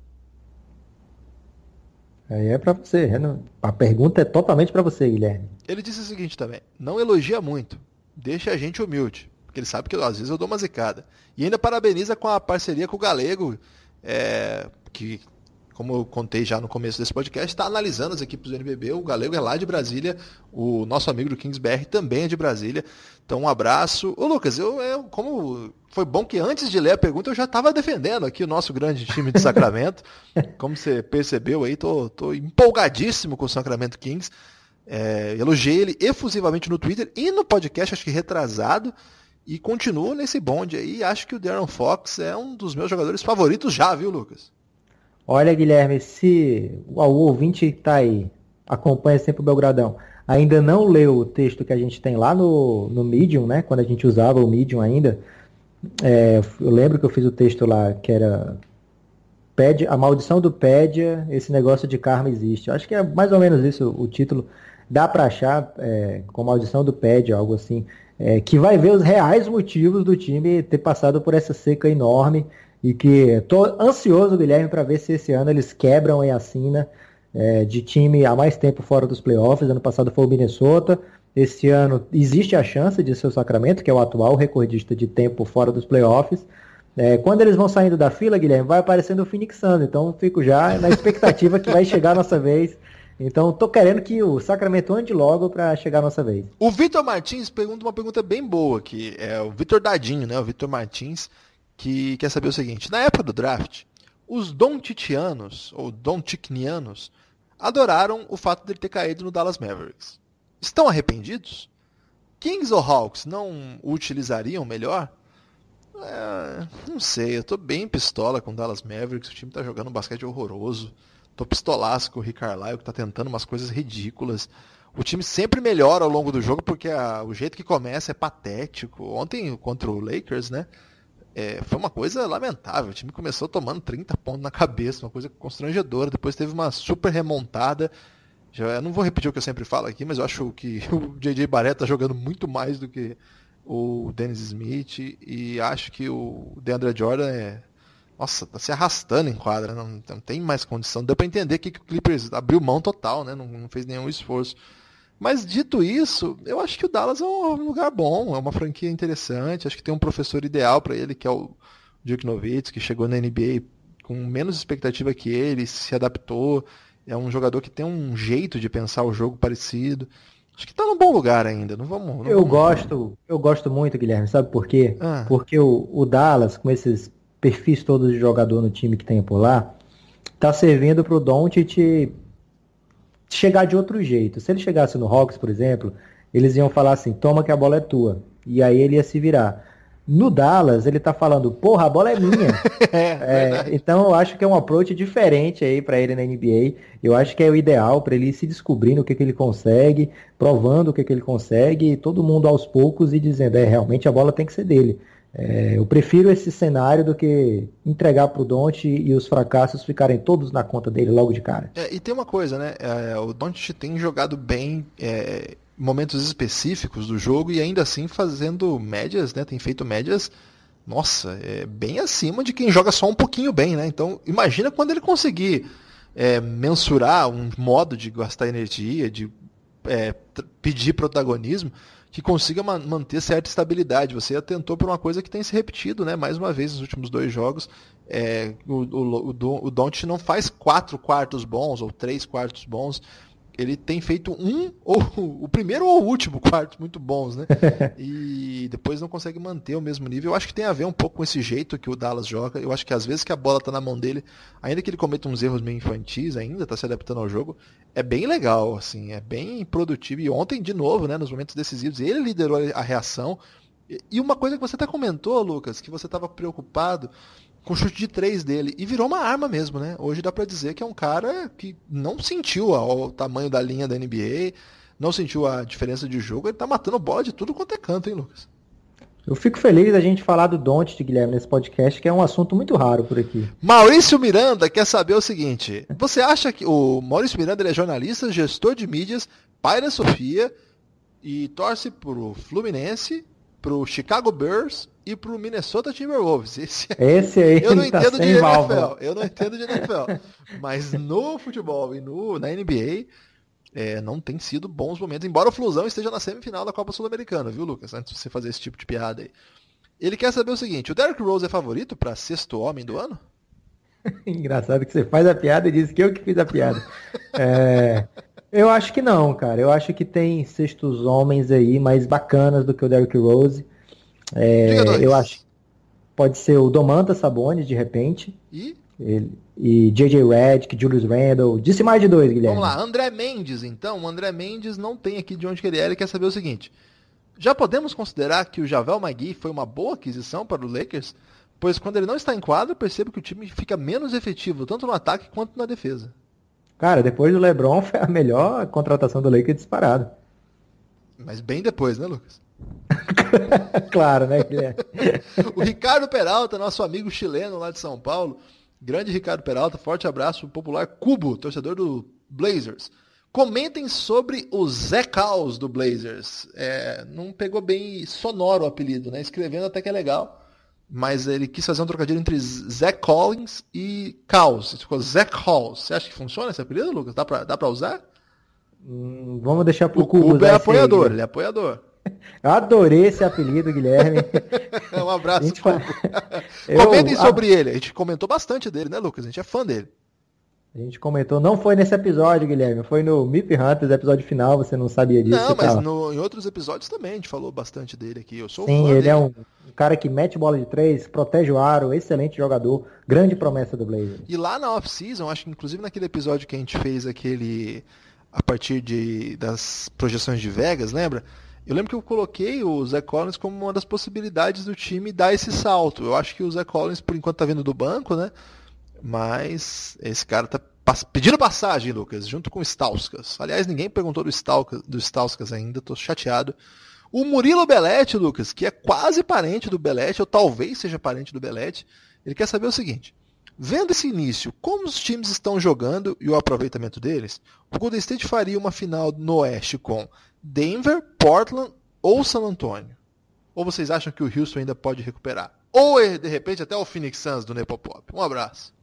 Aí é para você. Né? A pergunta é totalmente para você, Guilherme. Ele disse o seguinte também: não elogia muito, deixa a gente humilde, porque ele sabe que às vezes eu dou uma zicada. E ainda parabeniza com a parceria com o Galego, é, que, como eu contei já no começo desse podcast, está analisando as equipes do NBB. O Galego é lá de Brasília, o nosso amigo do Kingsbury também é de Brasília. Então, um abraço. Ô, Lucas, eu, eu como foi bom que antes de ler a pergunta eu já estava defendendo aqui o nosso grande time de Sacramento. Como você percebeu aí, tô, tô empolgadíssimo com o Sacramento Kings. É, elogiei ele efusivamente no Twitter e no podcast, acho que retrasado. E continuo nesse bonde aí. Acho que o Darren Fox é um dos meus jogadores favoritos já, viu, Lucas? Olha, Guilherme, se o ouvinte que está aí, acompanha sempre o Belgradão, ainda não leu o texto que a gente tem lá no, no Medium, né? Quando a gente usava o Medium ainda. É, eu lembro que eu fiz o texto lá que era Pede, a maldição do Pédia, esse negócio de karma existe. Eu acho que é mais ou menos isso o título. Dá para achar é, com maldição do Pédia, algo assim, é, que vai ver os reais motivos do time ter passado por essa seca enorme e que tô ansioso, Guilherme, para ver se esse ano eles quebram a assina é, de time há mais tempo fora dos playoffs. Ano passado foi o Minnesota. Esse ano existe a chance de ser o Sacramento, que é o atual recordista de tempo fora dos playoffs. É, quando eles vão saindo da fila, Guilherme, vai aparecendo o Phoenix Suns. Então fico já na expectativa que vai chegar a nossa vez. Então tô querendo que o Sacramento ande logo para chegar a nossa vez. O Vitor Martins pergunta uma pergunta bem boa que é o Vitor Dadinho, né? O Vitor Martins que quer saber o seguinte: na época do draft, os Dontitianos ou Donticnianos adoraram o fato dele ter caído no Dallas Mavericks. Estão arrependidos? Kings ou Hawks não o utilizariam melhor? É, não sei, eu tô bem pistola com o Dallas Mavericks, o time tá jogando um basquete horroroso. Tô pistolaço com o Rick Carlisle, que tá tentando umas coisas ridículas. O time sempre melhora ao longo do jogo, porque a, o jeito que começa é patético. Ontem, contra o Lakers, né? É, foi uma coisa lamentável. O time começou tomando 30 pontos na cabeça, uma coisa constrangedora. Depois teve uma super remontada. Já, eu não vou repetir o que eu sempre falo aqui, mas eu acho que o JJ Barrett está jogando muito mais do que o Dennis Smith. E acho que o DeAndre Jordan é. Nossa, tá se arrastando em quadra, não, não tem mais condição. Deu para entender que, que o Clippers abriu mão total, né? Não, não fez nenhum esforço. Mas dito isso, eu acho que o Dallas é um lugar bom, é uma franquia interessante. Acho que tem um professor ideal para ele, que é o Dirk Nowitzki, que chegou na NBA com menos expectativa que ele, se adaptou. É um jogador que tem um jeito de pensar o jogo parecido. Acho que está num bom lugar ainda. Não vamos. Não eu vamos... gosto, eu gosto muito, Guilherme. Sabe por quê? Ah. Porque o, o Dallas, com esses perfis todos de jogador no time que tem por lá, tá servindo para o Doncic chegar de outro jeito. Se ele chegasse no Hawks, por exemplo, eles iam falar assim, toma que a bola é tua. E aí ele ia se virar. No Dallas, ele tá falando, porra, a bola é minha. é, é, então eu acho que é um approach diferente aí para ele na NBA. Eu acho que é o ideal para ele ir se descobrindo o que, que ele consegue, provando o que, que ele consegue, e todo mundo aos poucos e dizendo, é, realmente a bola tem que ser dele. É, eu prefiro esse cenário do que entregar para o Don't e os fracassos ficarem todos na conta dele logo de cara. É, e tem uma coisa, né? É, o Don't tem jogado bem é, momentos específicos do jogo e ainda assim fazendo médias, né? Tem feito médias, nossa, é bem acima de quem joga só um pouquinho bem, né? Então imagina quando ele conseguir é, mensurar um modo de gastar energia, de pedir protagonismo que consiga man manter certa estabilidade. Você atentou por uma coisa que tem se repetido, né? Mais uma vez nos últimos dois jogos. É, o, o, o, o Don't não faz quatro quartos bons ou três quartos bons ele tem feito um, ou o primeiro ou o último quarto muito bons, né? E depois não consegue manter o mesmo nível. Eu acho que tem a ver um pouco com esse jeito que o Dallas joga. Eu acho que às vezes que a bola está na mão dele, ainda que ele cometa uns erros meio infantis, ainda está se adaptando ao jogo, é bem legal, assim, é bem produtivo. E ontem, de novo, né, nos momentos decisivos, ele liderou a reação. E uma coisa que você até comentou, Lucas, que você estava preocupado com chute de três dele. E virou uma arma mesmo, né? Hoje dá para dizer que é um cara que não sentiu o tamanho da linha da NBA, não sentiu a diferença de jogo, ele tá matando bola de tudo quanto é canto, hein, Lucas? Eu fico feliz da gente falar do Don't, Guilherme, nesse podcast, que é um assunto muito raro por aqui. Maurício Miranda quer saber o seguinte: você acha que o Maurício Miranda é jornalista, gestor de mídias, pai da Sofia e torce pro Fluminense, pro Chicago Bears e pro Minnesota Timberwolves. Esse, Esse aí eu não tá entendo de NFL, válvula. eu não entendo de NFL. Mas no futebol e no, na NBA é, não tem sido bons momentos, embora o Flusão esteja na semifinal da Copa Sul-Americana, viu, Lucas? Antes de você fazer esse tipo de piada aí. Ele quer saber o seguinte: o Derrick Rose é favorito para sexto homem do ano? Engraçado que você faz a piada e diz que eu que fiz a piada. é, eu acho que não, cara. Eu acho que tem sextos homens aí mais bacanas do que o Derrick Rose. É, eu acho pode ser o Domantas Sabonis, de repente. E? Ele, e J.J. Redick, Julius Randle. Disse mais de dois, Guilherme. Vamos lá, André Mendes, então. O André Mendes não tem aqui de onde que ele é. Ele quer saber o seguinte. Já podemos considerar que o Javel Magui foi uma boa aquisição para o Lakers? Pois quando ele não está em quadro, percebo que o time fica menos efetivo, tanto no ataque quanto na defesa. Cara, depois do LeBron foi a melhor contratação do Lakers disparado. Mas bem depois, né, Lucas? claro, né, Guilherme? o Ricardo Peralta, nosso amigo chileno lá de São Paulo, Grande Ricardo Peralta, forte abraço, popular Cubo, torcedor do Blazers. Comentem sobre o Zé Caos do Blazers. É, não pegou bem sonoro o apelido, né? Escrevendo até que é legal, mas ele quis fazer um trocadilho entre Zé Collins e Caos. Ficou Zé Caos. Você acha que funciona esse apelido, Lucas? Dá pra, dá pra usar? Hum, vamos deixar pro o Cubo. O Cubo é apoiador, aí, ele é apoiador. Eu adorei esse apelido, Guilherme. um abraço. Gente... Eu... Comentem sobre ele. A gente comentou bastante dele, né, Lucas? A gente é fã dele. A gente comentou, não foi nesse episódio, Guilherme, foi no Mip Hunters, episódio final, você não sabia disso. Não, mas no, em outros episódios também a gente falou bastante dele aqui. Eu sou Sim, ele dele. é um, um, cara que mete bola de três, protege o aro, excelente jogador, grande promessa do Blazer. E lá na off-season, acho que inclusive naquele episódio que a gente fez aquele a partir de, das projeções de Vegas, lembra? Eu lembro que eu coloquei o Zé Collins como uma das possibilidades do time dar esse salto. Eu acho que o Zé Collins, por enquanto, tá vindo do banco, né? Mas esse cara tá pedindo passagem, Lucas, junto com o Stauskas. Aliás, ninguém perguntou do Stauskas, do Stauskas ainda, tô chateado. O Murilo Belete, Lucas, que é quase parente do Belete, ou talvez seja parente do Belete, ele quer saber o seguinte. Vendo esse início, como os times estão jogando e o aproveitamento deles, o Golden State faria uma final no Oeste com Denver, Portland ou San Antonio? Ou vocês acham que o Houston ainda pode recuperar? Ou, de repente, até o Phoenix Suns do Nepopop? Um abraço.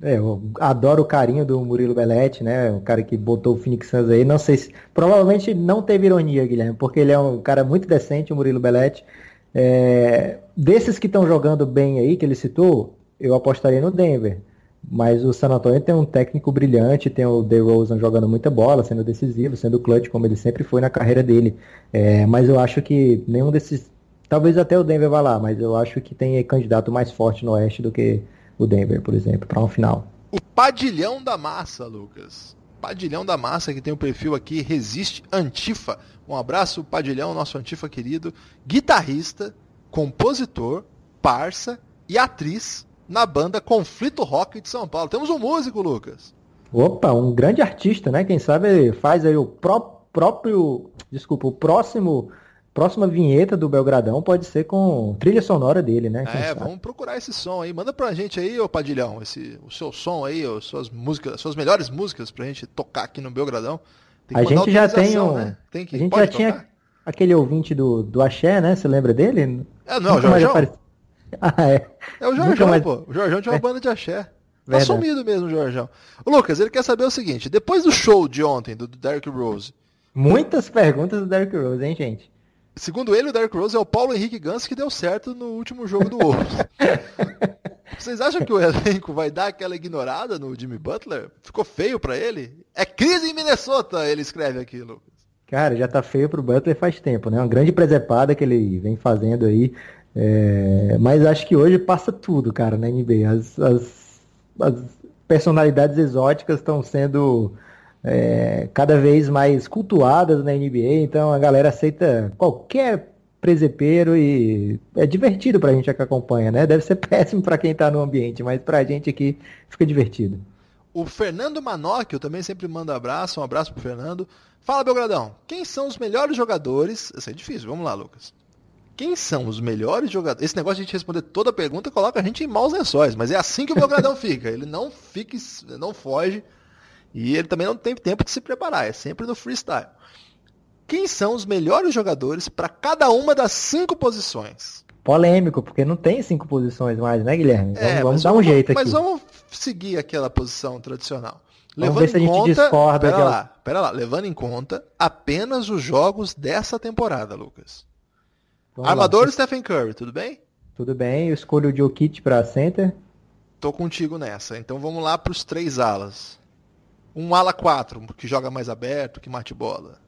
É, eu adoro o carinho do Murilo Belletti, né? O cara que botou o Phoenix Suns aí. Não sei se. Provavelmente não teve ironia, Guilherme, porque ele é um cara muito decente, o Murilo Belletti. É... Desses que estão jogando bem aí, que ele citou, eu apostaria no Denver. Mas o San Antonio tem um técnico brilhante, tem o DeRozan jogando muita bola, sendo decisivo, sendo clutch, como ele sempre foi na carreira dele. É, mas eu acho que nenhum desses. Talvez até o Denver vá lá, mas eu acho que tem candidato mais forte no Oeste do que o Denver, por exemplo, para uma final. O Padilhão da Massa, Lucas. Padilhão da Massa, que tem o um perfil aqui, Resiste Antifa. Um abraço, Padilhão, nosso Antifa querido, guitarrista, compositor, parça e atriz na banda Conflito Rock de São Paulo. Temos um músico, Lucas. Opa, um grande artista, né? Quem sabe faz aí o pró próprio, desculpa, o próximo próxima vinheta do Belgradão pode ser com trilha sonora dele, né? Quem é, sabe? vamos procurar esse som aí. Manda pra gente aí, ô Padilhão, esse, o seu som aí, as suas músicas, as suas melhores músicas pra gente tocar aqui no Belgradão. a gente já tem um, né? tem que, a gente já tocar? tinha aquele ouvinte do, do Axé, né? Você lembra dele? É, não, o Jorjão. Ah, é. É o Jorjão, mais... pô. O Jorjão tinha uma é. banda de Axé. Tá Verdade. sumido mesmo o Jorjão. O Lucas, ele quer saber o seguinte, depois do show de ontem, do Derrick Rose... Muitas perguntas do Derrick Rose, hein, gente? Segundo ele, o Derrick Rose é o Paulo Henrique Gans que deu certo no último jogo do Wolves. Vocês acham que o elenco vai dar aquela ignorada no Jimmy Butler? Ficou feio para ele? É crise em Minnesota, ele escreve aqui, Lucas. Cara, já tá feio pro Butler faz tempo, né? Uma grande presepada que ele vem fazendo aí. É... Mas acho que hoje passa tudo, cara, na NBA. As, as, as personalidades exóticas estão sendo é, cada vez mais cultuadas na NBA, então a galera aceita qualquer presepeiro e é divertido pra gente que acompanha, né? Deve ser péssimo para quem tá no ambiente, mas pra gente aqui fica divertido. O Fernando Manocchio também sempre manda abraço, um abraço pro Fernando. Fala, Belgradão, quem são os melhores jogadores? Isso é difícil, vamos lá, Lucas. Quem são os melhores jogadores? Esse negócio de a gente responder toda a pergunta coloca a gente em maus lençóis, mas é assim que o Belgradão fica. Ele não fica, não foge e ele também não tem tempo de se preparar, é sempre no freestyle. Quem são os melhores jogadores para cada uma das cinco posições? Polêmico, porque não tem cinco posições mais, né, Guilherme? Vamos, é, vamos dar um jeito aqui. Mas vamos seguir aquela posição tradicional. Vamos levando ver se a gente conta, discorda. Pera de... lá, pera lá. Levando em conta apenas os jogos dessa temporada, Lucas. Vamos Armador lá. Stephen Curry, tudo bem? Tudo bem, eu escolho o Jokic para center. Tô contigo nessa. Então vamos lá para os três alas. Um ala 4, que joga mais aberto, que mate bola.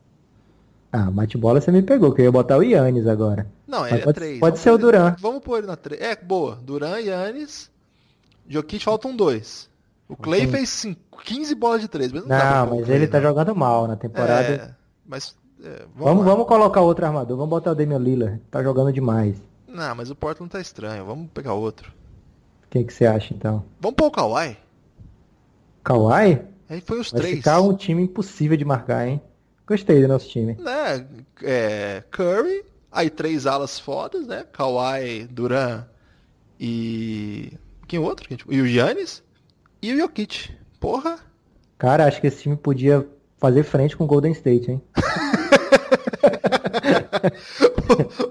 Ah, mate bola você me pegou, que eu ia botar o Yannis agora. Não, ele é pode, 3. Pode ser o Duran. Vamos pôr ele na 3. É, boa. Duran, Yannis. Jokic faltam dois. O Clay fez cinco, 15 bolas de 3. Mas não, não mas ele tá jogando mal na temporada. É, mas. É, vamos, vamos, vamos, colocar outro armador. Vamos botar o Damian Lillard. Tá jogando demais. Não, mas o Portland tá estranho. Vamos pegar outro. O que, que você acha então? Vamos pôr o Kawhi. Kawhi? Aí foi os Vai três. ficar um time impossível de marcar, hein? Gostei do nosso time. É, é, Curry, aí três alas fodas, né? Kawhi, Duran e. Quem outro? E o Giannis e o Jokic. Porra! Cara, acho que esse time podia fazer frente com o Golden State, hein?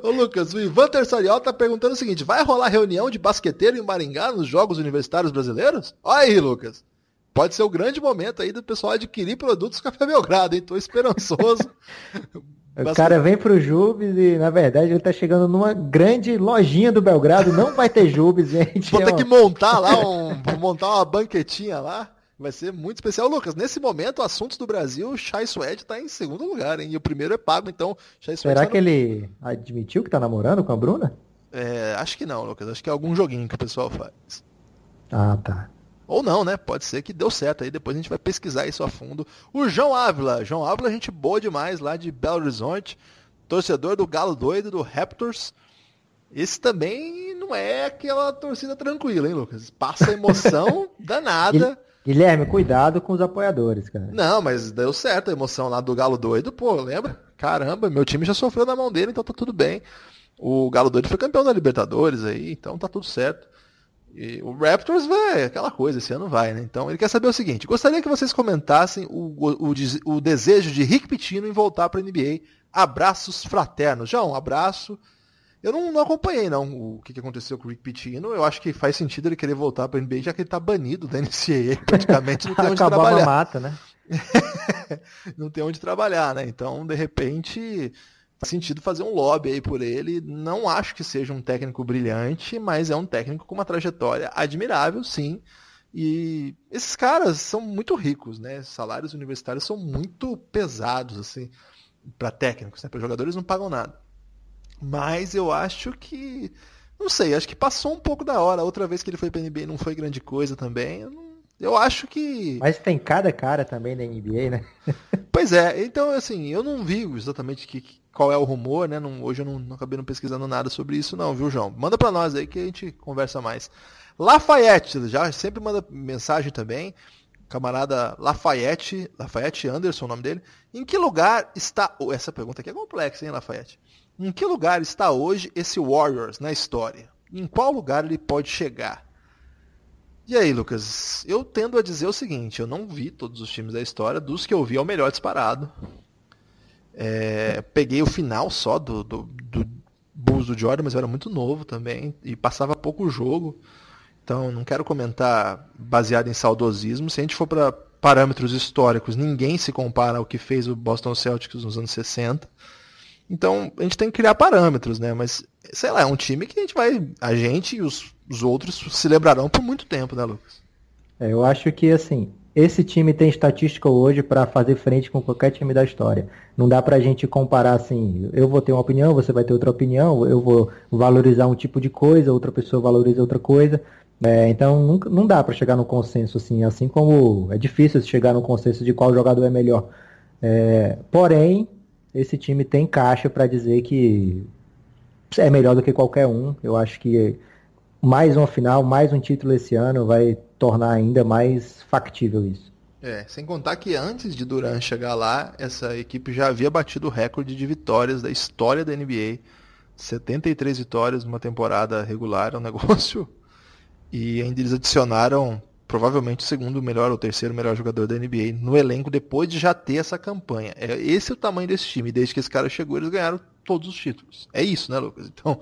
ô, ô, Lucas, o Ivan Tersarial tá perguntando o seguinte: vai rolar reunião de basqueteiro em Maringá nos Jogos Universitários Brasileiros? Olha aí, Lucas pode ser o grande momento aí do pessoal adquirir produtos Café Belgrado, hein? Tô esperançoso. O cara vem pro Jubes e, na verdade, ele tá chegando numa grande lojinha do Belgrado. Não vai ter Jubes, gente. Vou ter que montar lá, um, montar uma banquetinha lá. Vai ser muito especial. Lucas, nesse momento, assuntos do Brasil, o Chai Suede tá em segundo lugar, hein? E o primeiro é pago, então Chai Suede Será tá que no... ele admitiu que tá namorando com a Bruna? É, acho que não, Lucas. Acho que é algum joguinho que o pessoal faz. Ah, tá. Ou não, né? Pode ser que deu certo aí, depois a gente vai pesquisar isso a fundo. O João Ávila, João Ávila, gente boa demais lá de Belo Horizonte, torcedor do Galo Doido, do Raptors. Esse também não é aquela torcida tranquila, hein, Lucas? Passa emoção danada. Guilherme, cuidado com os apoiadores, cara. Não, mas deu certo a emoção lá do Galo Doido, pô, lembra? Caramba, meu time já sofreu na mão dele, então tá tudo bem. O Galo Doido foi campeão da Libertadores aí, então tá tudo certo. E o Raptors vai, aquela coisa, esse ano vai, né? Então ele quer saber o seguinte: gostaria que vocês comentassem o, o, o, desejo de Rick Pitino em voltar para a NBA. Abraços fraternos. Já um abraço. Eu não, não acompanhei não o que, que, aconteceu com o Rick Pitino. Eu acho que faz sentido ele querer voltar para a NBA, já que ele está banido da NCAA, praticamente não tem onde trabalhar. mata, né? não tem onde trabalhar, né? Então, de repente, sentido fazer um lobby aí por ele. Não acho que seja um técnico brilhante, mas é um técnico com uma trajetória admirável, sim. E esses caras são muito ricos, né? Salários universitários são muito pesados, assim, para técnicos, né? Para jogadores não pagam nada. Mas eu acho que. Não sei, acho que passou um pouco da hora. Outra vez que ele foi para NBA não foi grande coisa também. Eu, não, eu acho que. Mas tem cada cara também da NBA, né? pois é, então assim, eu não vi exatamente que, qual é o rumor, né? Não, hoje eu não, não, acabei não pesquisando nada sobre isso, não, viu, João? Manda para nós aí que a gente conversa mais. Lafayette, já sempre manda mensagem também. Camarada Lafayette, Lafayette Anderson, o nome dele. Em que lugar está. Oh, essa pergunta aqui é complexa, hein, Lafayette? Em que lugar está hoje esse Warriors na história? Em qual lugar ele pode chegar? E aí, Lucas? Eu tendo a dizer o seguinte: eu não vi todos os times da história, dos que eu vi é o melhor disparado. É, peguei o final só do, do, do Bulls do Jordan, mas eu era muito novo também e passava pouco jogo. Então não quero comentar baseado em saudosismo. Se a gente for para parâmetros históricos, ninguém se compara ao que fez o Boston Celtics nos anos 60. Então a gente tem que criar parâmetros, né? Mas sei lá, é um time que a gente vai, a gente e os, os outros se lembrarão por muito tempo, né, Lucas? É, eu acho que assim, esse time tem estatística hoje para fazer frente com qualquer time da história. Não dá para a gente comparar assim, eu vou ter uma opinião, você vai ter outra opinião, eu vou valorizar um tipo de coisa, outra pessoa valoriza outra coisa. É, então nunca, não dá para chegar no consenso assim, assim como é difícil chegar no consenso de qual jogador é melhor. É, porém, esse time tem caixa para dizer que é melhor do que qualquer um. Eu acho que mais uma final, mais um título esse ano vai tornar ainda mais factível isso. É, sem contar que antes de Duran chegar lá, essa equipe já havia batido o recorde de vitórias da história da NBA. 73 vitórias numa temporada regular, é um negócio. E ainda eles adicionaram provavelmente o segundo melhor ou terceiro melhor jogador da NBA no elenco depois de já ter essa campanha. É, esse é o tamanho desse time. Desde que esse cara chegou, eles ganharam todos os títulos. É isso, né, Lucas? Então,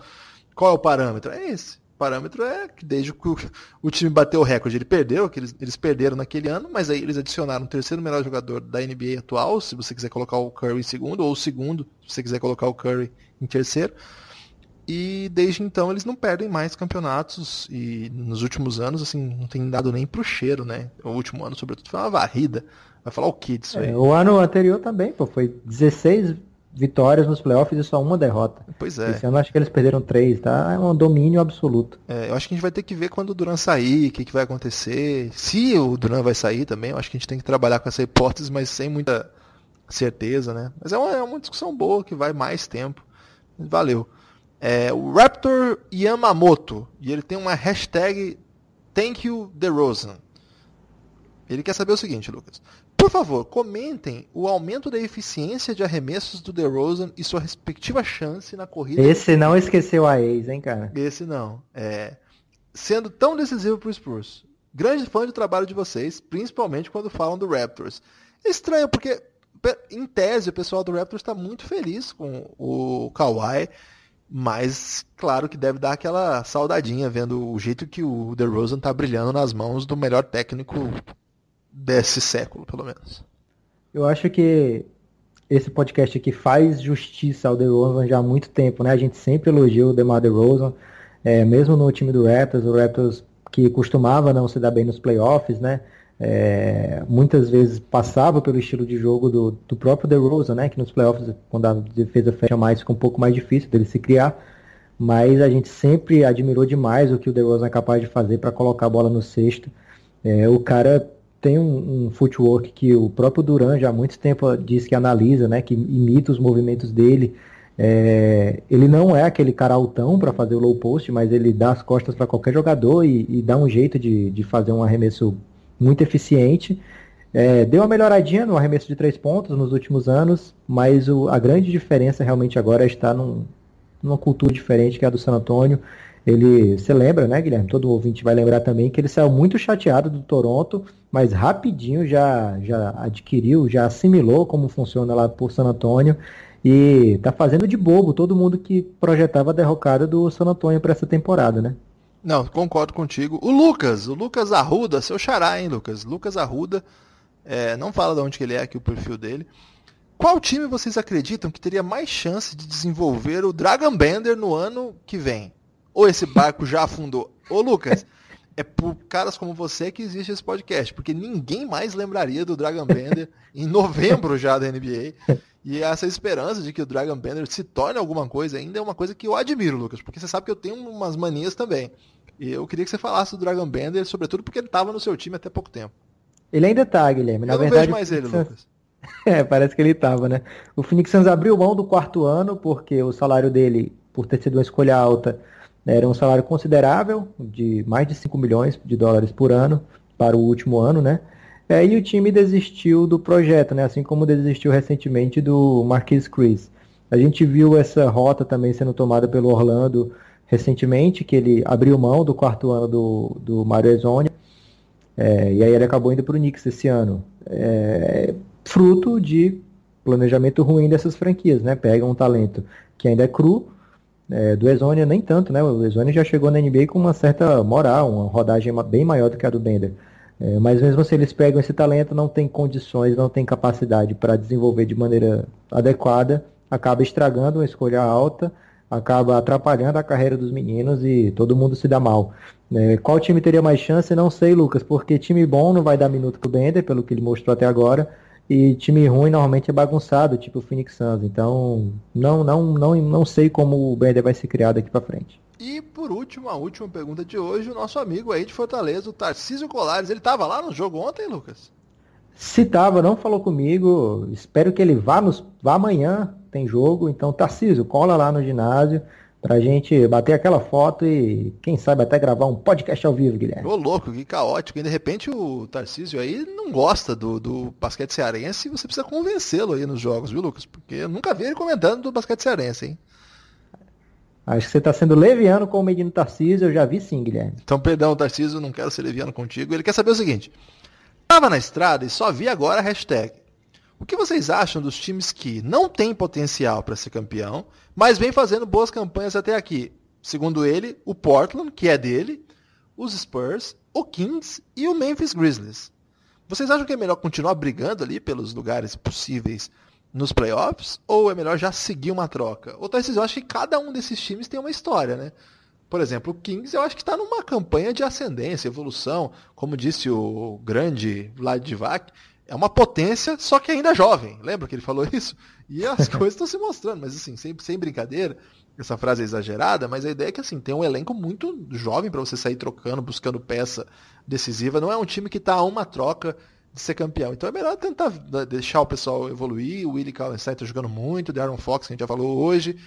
qual é o parâmetro? É esse parâmetro é que desde que o, o time bateu o recorde, ele perdeu, que eles, eles perderam naquele ano, mas aí eles adicionaram o terceiro melhor jogador da NBA atual, se você quiser colocar o Curry em segundo, ou o segundo, se você quiser colocar o Curry em terceiro. E desde então eles não perdem mais campeonatos e nos últimos anos assim não tem dado nem pro cheiro, né? O último ano, sobretudo, foi uma varrida. Vai falar o que disso aí? É, o ano anterior também, pô, foi 16 vitórias nos playoffs e só uma derrota. Pois é. Esse ano acho que eles perderam três, tá? É um domínio absoluto. É, eu acho que a gente vai ter que ver quando o Duran sair, o que, que vai acontecer. Se o Duran vai sair também, eu acho que a gente tem que trabalhar com essa hipótese, mas sem muita certeza, né? Mas é uma, é uma discussão boa que vai mais tempo. Valeu. É, o Raptor Yamamoto, e ele tem uma hashtag Thank you DeRozan. Ele quer saber o seguinte, Lucas. Por favor, comentem o aumento da eficiência de arremessos do DeRozan e sua respectiva chance na corrida. Esse não esqueceu a ex, hein, cara? Esse não. É, sendo tão decisivo para o Spurs. Grande fã do trabalho de vocês, principalmente quando falam do Raptors. Estranho, porque em tese o pessoal do Raptors está muito feliz com o Kawhi, mas claro que deve dar aquela saudadinha vendo o jeito que o DeRozan está brilhando nas mãos do melhor técnico desse século, pelo menos. Eu acho que esse podcast aqui faz justiça ao DeRozan já há muito tempo, né? A gente sempre elogia o DeMar DeRozan, é, mesmo no time do Raptors, o Raptors que costumava não se dar bem nos playoffs, né? É, muitas vezes passava pelo estilo de jogo do, do próprio DeRozan, né? Que nos playoffs, quando a defesa fecha mais, fica um pouco mais difícil dele se criar. Mas a gente sempre admirou demais o que o DeRozan é capaz de fazer para colocar a bola no cesto. É, o cara tem um, um, footwork que o próprio Duran já há muito tempo diz que analisa, né, que imita os movimentos dele. É, ele não é aquele cara altão para fazer o low post, mas ele dá as costas para qualquer jogador e, e, dá um jeito de, de fazer um arremesso muito eficiente. É, deu uma melhoradinha no arremesso de três pontos nos últimos anos, mas o, a grande diferença realmente agora estar num, numa cultura diferente que é a do San Antonio. Ele, você lembra, né, Guilherme? Todo ouvinte vai lembrar também que ele saiu muito chateado do Toronto, mas rapidinho já, já adquiriu, já assimilou como funciona lá por San Antônio e tá fazendo de bobo todo mundo que projetava a derrocada do San Antônio para essa temporada, né? Não, concordo contigo. O Lucas, o Lucas Arruda, seu xará, hein, Lucas? Lucas Arruda, é, não fala de onde que ele é aqui o perfil dele. Qual time vocês acreditam que teria mais chance de desenvolver o Dragon Bender no ano que vem? ou esse barco já afundou. Ô, Lucas, é por caras como você que existe esse podcast, porque ninguém mais lembraria do Dragon Bender em novembro já da NBA. E essa esperança de que o Dragon Bender se torne alguma coisa ainda é uma coisa que eu admiro, Lucas, porque você sabe que eu tenho umas manias também. E eu queria que você falasse do Dragon Bender, sobretudo porque ele estava no seu time até pouco tempo. Ele ainda tá, Guilherme. Na eu verdade, não vejo mais ele, Lucas. É, parece que ele estava, né? O Phoenix Suns abriu mão do quarto ano porque o salário dele, por ter sido uma escolha alta, era um salário considerável, de mais de 5 milhões de dólares por ano para o último ano, né? É, e o time desistiu do projeto, né? Assim como desistiu recentemente do Marquis Chris. A gente viu essa rota também sendo tomada pelo Orlando recentemente, que ele abriu mão do quarto ano do, do Mario Ezonia, é, e aí ele acabou indo para o Knicks esse ano. É, fruto de planejamento ruim dessas franquias, né? Pega um talento que ainda é cru, é, do Ezonia nem tanto, né? O Ezonia já chegou na NBA com uma certa moral, uma rodagem bem maior do que a do Bender. É, mas mesmo assim eles pegam esse talento, não tem condições, não tem capacidade para desenvolver de maneira adequada, acaba estragando uma escolha alta, acaba atrapalhando a carreira dos meninos e todo mundo se dá mal. É, qual time teria mais chance? Não sei, Lucas, porque time bom não vai dar minuto pro Bender, pelo que ele mostrou até agora, e time ruim normalmente é bagunçado, tipo o Phoenix Suns. Então, não, não, não, não sei como o Bender vai ser criado aqui para frente. E por último, a última pergunta de hoje, o nosso amigo aí de Fortaleza, o Tarcísio Colares. Ele estava lá no jogo ontem, Lucas? Se tava, não falou comigo. Espero que ele vá, nos, vá amanhã, tem jogo. Então, Tarcísio, cola lá no ginásio pra gente bater aquela foto e, quem sabe, até gravar um podcast ao vivo, Guilherme. Ô louco, que caótico. E de repente o Tarcísio aí não gosta do, do basquete cearense e você precisa convencê-lo aí nos jogos, viu, Lucas? Porque eu nunca vi ele comentando do basquete cearense, hein? Acho que você está sendo leviano com o Medino Tarcísio, eu já vi sim, Guilherme. Então, perdão, Tarcísio, não quero ser leviano contigo. Ele quer saber o seguinte: estava na estrada e só vi agora a hashtag. O que vocês acham dos times que não têm potencial para ser campeão, mas vem fazendo boas campanhas até aqui? Segundo ele, o Portland, que é dele, os Spurs, o Kings e o Memphis Grizzlies. Vocês acham que é melhor continuar brigando ali pelos lugares possíveis nos playoffs? Ou é melhor já seguir uma troca? Ou talvez eu acho que cada um desses times tem uma história, né? Por exemplo, o Kings eu acho que está numa campanha de ascendência, evolução. Como disse o grande Vlad Divac, é uma potência, só que ainda jovem. Lembra que ele falou isso? E as coisas estão se mostrando, mas assim, sem, sem brincadeira, essa frase é exagerada, mas a ideia é que assim, tem um elenco muito jovem para você sair trocando, buscando peça decisiva. Não é um time que está a uma troca de ser campeão. Então é melhor tentar deixar o pessoal evoluir. O Willie Kallenstein está jogando muito, Darren Fox, que a gente já falou hoje.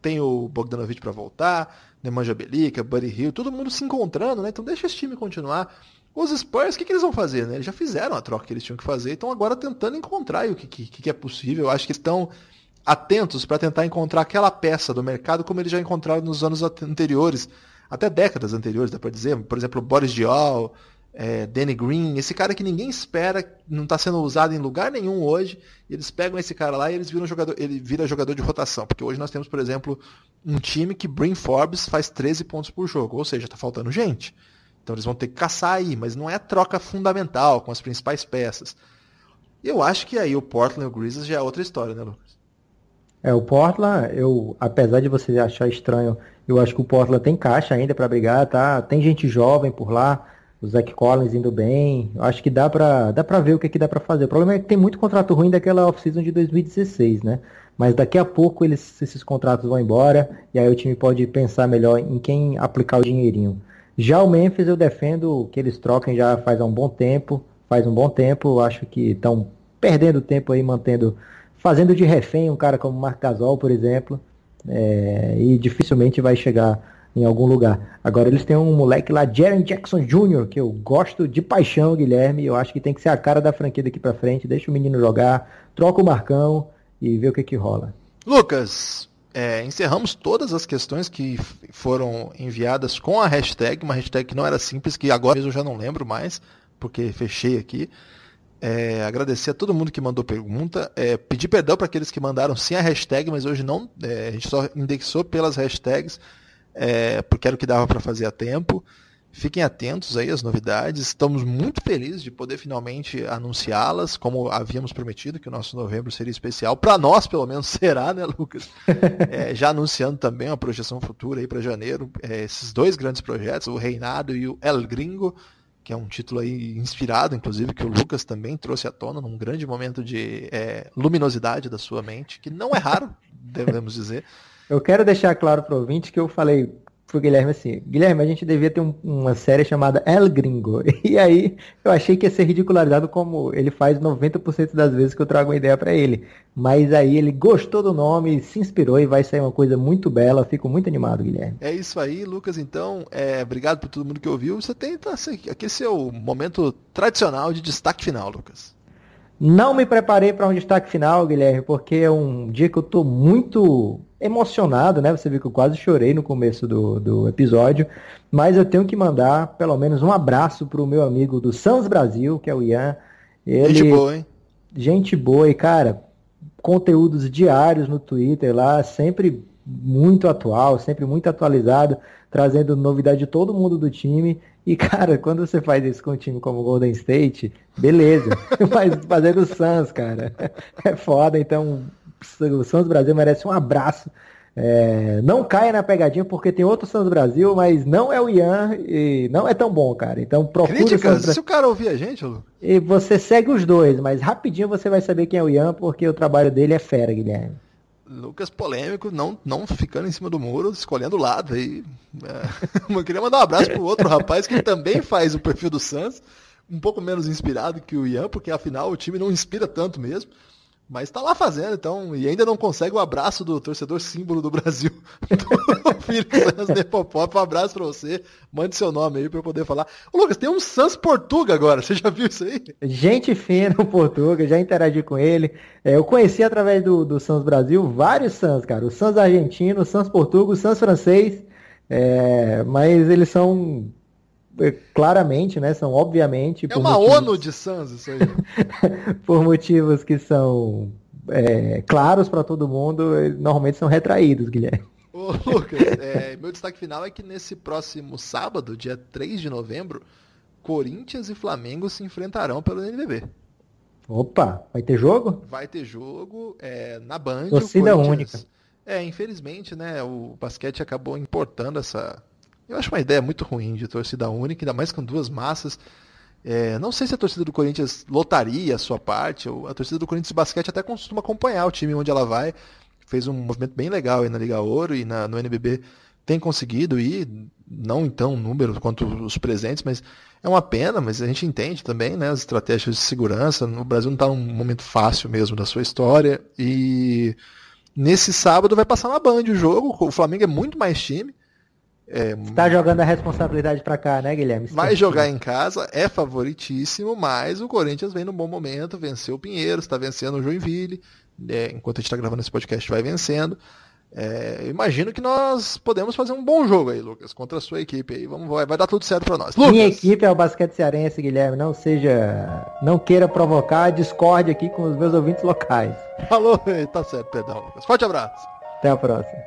Tem o Bogdanovich para voltar, Nemanja Belica, Buddy Hill, todo mundo se encontrando, né? Então deixa esse time continuar. Os Spurs, o que, que eles vão fazer? Né? Eles já fizeram a troca que eles tinham que fazer, estão agora tentando encontrar o que, que, que é possível. Eu acho que estão atentos para tentar encontrar aquela peça do mercado como eles já encontraram nos anos anteriores, até décadas anteriores, dá para dizer. Por exemplo, Boris Diaw, é, Danny Green, esse cara que ninguém espera, não está sendo usado em lugar nenhum hoje, eles pegam esse cara lá e eles viram jogador, ele vira jogador de rotação, porque hoje nós temos, por exemplo, um time que Brin Forbes faz 13 pontos por jogo, ou seja, está faltando gente. Então eles vão ter que caçar aí, mas não é a troca fundamental com as principais peças. Eu acho que aí o Portland e o Grizzlies já é outra história, né, Lucas? É, o Portland, eu, apesar de você achar estranho, eu acho que o Portland tem caixa ainda para brigar, tá? Tem gente jovem por lá, o Zach Collins indo bem. Eu acho que dá pra, dá pra ver o que, que dá pra fazer. O problema é que tem muito contrato ruim daquela off-season de 2016, né? Mas daqui a pouco eles, esses contratos vão embora e aí o time pode pensar melhor em quem aplicar o dinheirinho. Já o Memphis eu defendo que eles troquem já faz um bom tempo. Faz um bom tempo. Acho que estão perdendo tempo aí, mantendo. Fazendo de refém um cara como Marc Gasol, por exemplo. É, e dificilmente vai chegar em algum lugar. Agora eles têm um moleque lá, Jaren Jackson Jr., que eu gosto de paixão, Guilherme. Eu acho que tem que ser a cara da franquia daqui para frente. Deixa o menino jogar, troca o Marcão e vê o que que rola. Lucas, é, encerramos todas as questões que foram enviadas com a hashtag, uma hashtag que não era simples, que agora eu já não lembro mais, porque fechei aqui. É, agradecer a todo mundo que mandou pergunta. É, pedir perdão para aqueles que mandaram sem a hashtag, mas hoje não. É, a gente só indexou pelas hashtags é, porque era o que dava para fazer a tempo. Fiquem atentos aí às novidades. Estamos muito felizes de poder finalmente anunciá-las, como havíamos prometido, que o nosso novembro seria especial. Para nós, pelo menos, será, né, Lucas? É, já anunciando também uma projeção futura aí para janeiro. É, esses dois grandes projetos, o Reinado e o El Gringo, que é um título aí inspirado, inclusive, que o Lucas também trouxe à tona num grande momento de é, luminosidade da sua mente, que não é raro, devemos dizer. Eu quero deixar claro para o ouvinte que eu falei pro Guilherme assim, Guilherme, a gente devia ter um, uma série chamada El Gringo. E aí eu achei que ia ser ridicularizado como ele faz 90% das vezes que eu trago uma ideia para ele. Mas aí ele gostou do nome, se inspirou e vai sair uma coisa muito bela. Fico muito animado, Guilherme. É isso aí, Lucas. Então, é, obrigado por todo mundo que ouviu. Você tem tá, aqui seu momento tradicional de destaque final, Lucas. Não me preparei para um destaque final, Guilherme, porque é um dia que eu tô muito emocionado, né? Você viu que eu quase chorei no começo do, do episódio, mas eu tenho que mandar pelo menos um abraço pro meu amigo do Sans Brasil, que é o Ian. Ele, Gente boa, hein? Gente boa e, cara, conteúdos diários no Twitter lá, sempre muito atual, sempre muito atualizado, trazendo novidade de todo mundo do time. E, cara, quando você faz isso com um time como o Golden State, beleza. Mas fazendo o Suns, cara, é foda. Então, o Suns Brasil merece um abraço. É, não caia na pegadinha porque tem outro Santos Brasil, mas não é o Ian e não é tão bom, cara. Então procura Críticas, o se o cara ouvir a gente, Lu. E você segue os dois, mas rapidinho você vai saber quem é o Ian porque o trabalho dele é fera, Guilherme. Lucas polêmico, não, não ficando em cima do muro, escolhendo o lado. Aí, é, eu queria mandar um abraço pro outro rapaz que também faz o perfil do Santos, um pouco menos inspirado que o Ian, porque afinal o time não inspira tanto mesmo. Mas tá lá fazendo, então, e ainda não consegue o abraço do torcedor símbolo do Brasil. Sans Nepopop, um abraço pra você. Mande seu nome aí pra eu poder falar. Ô, Lucas, tem um Sans Portuga agora, você já viu isso aí? Gente fina o Portuga, já interagi com ele. É, eu conheci através do, do Sans Brasil vários Sans, cara. O Sans argentino, o Sans Portuga, o Sans francês. É, mas eles são claramente, né? São obviamente. É uma motivos... ONU de Sans isso aí. por motivos que são é, claros para todo mundo, normalmente são retraídos, Guilherme. Ô, Lucas, é, meu destaque final é que nesse próximo sábado, dia 3 de novembro, Corinthians e Flamengo se enfrentarão pelo NBB. Opa, vai ter jogo? Vai ter jogo é, na Band. Torcida única. É, infelizmente, né, o basquete acabou importando essa, eu acho uma ideia muito ruim de torcida única, ainda mais com duas massas. É, não sei se a torcida do Corinthians lotaria a sua parte, a torcida do Corinthians basquete até costuma acompanhar o time onde ela vai. Fez um movimento bem legal aí na Liga Ouro e na, no NBB tem conseguido ir, não então número quanto os presentes, mas é uma pena, mas a gente entende também né, as estratégias de segurança. O Brasil não está num momento fácil mesmo da sua história. E nesse sábado vai passar na Band o jogo. O Flamengo é muito mais time. É, tá jogando a responsabilidade para cá, né, Guilherme? Vai jogar em casa, é favoritíssimo, mas o Corinthians vem num bom momento, venceu o Pinheiro, está vencendo o Joinville, é, enquanto a gente está gravando esse podcast, vai vencendo. É, imagino que nós podemos fazer um bom jogo aí, Lucas, contra a sua equipe aí. Vamos, vai, vai dar tudo certo para nós. Lucas. Minha equipe é o basquete cearense, Guilherme. Não seja. Não queira provocar discórdia aqui com os meus ouvintes locais. Falou, tá certo, perdão, Lucas. Forte abraço. Até a próxima.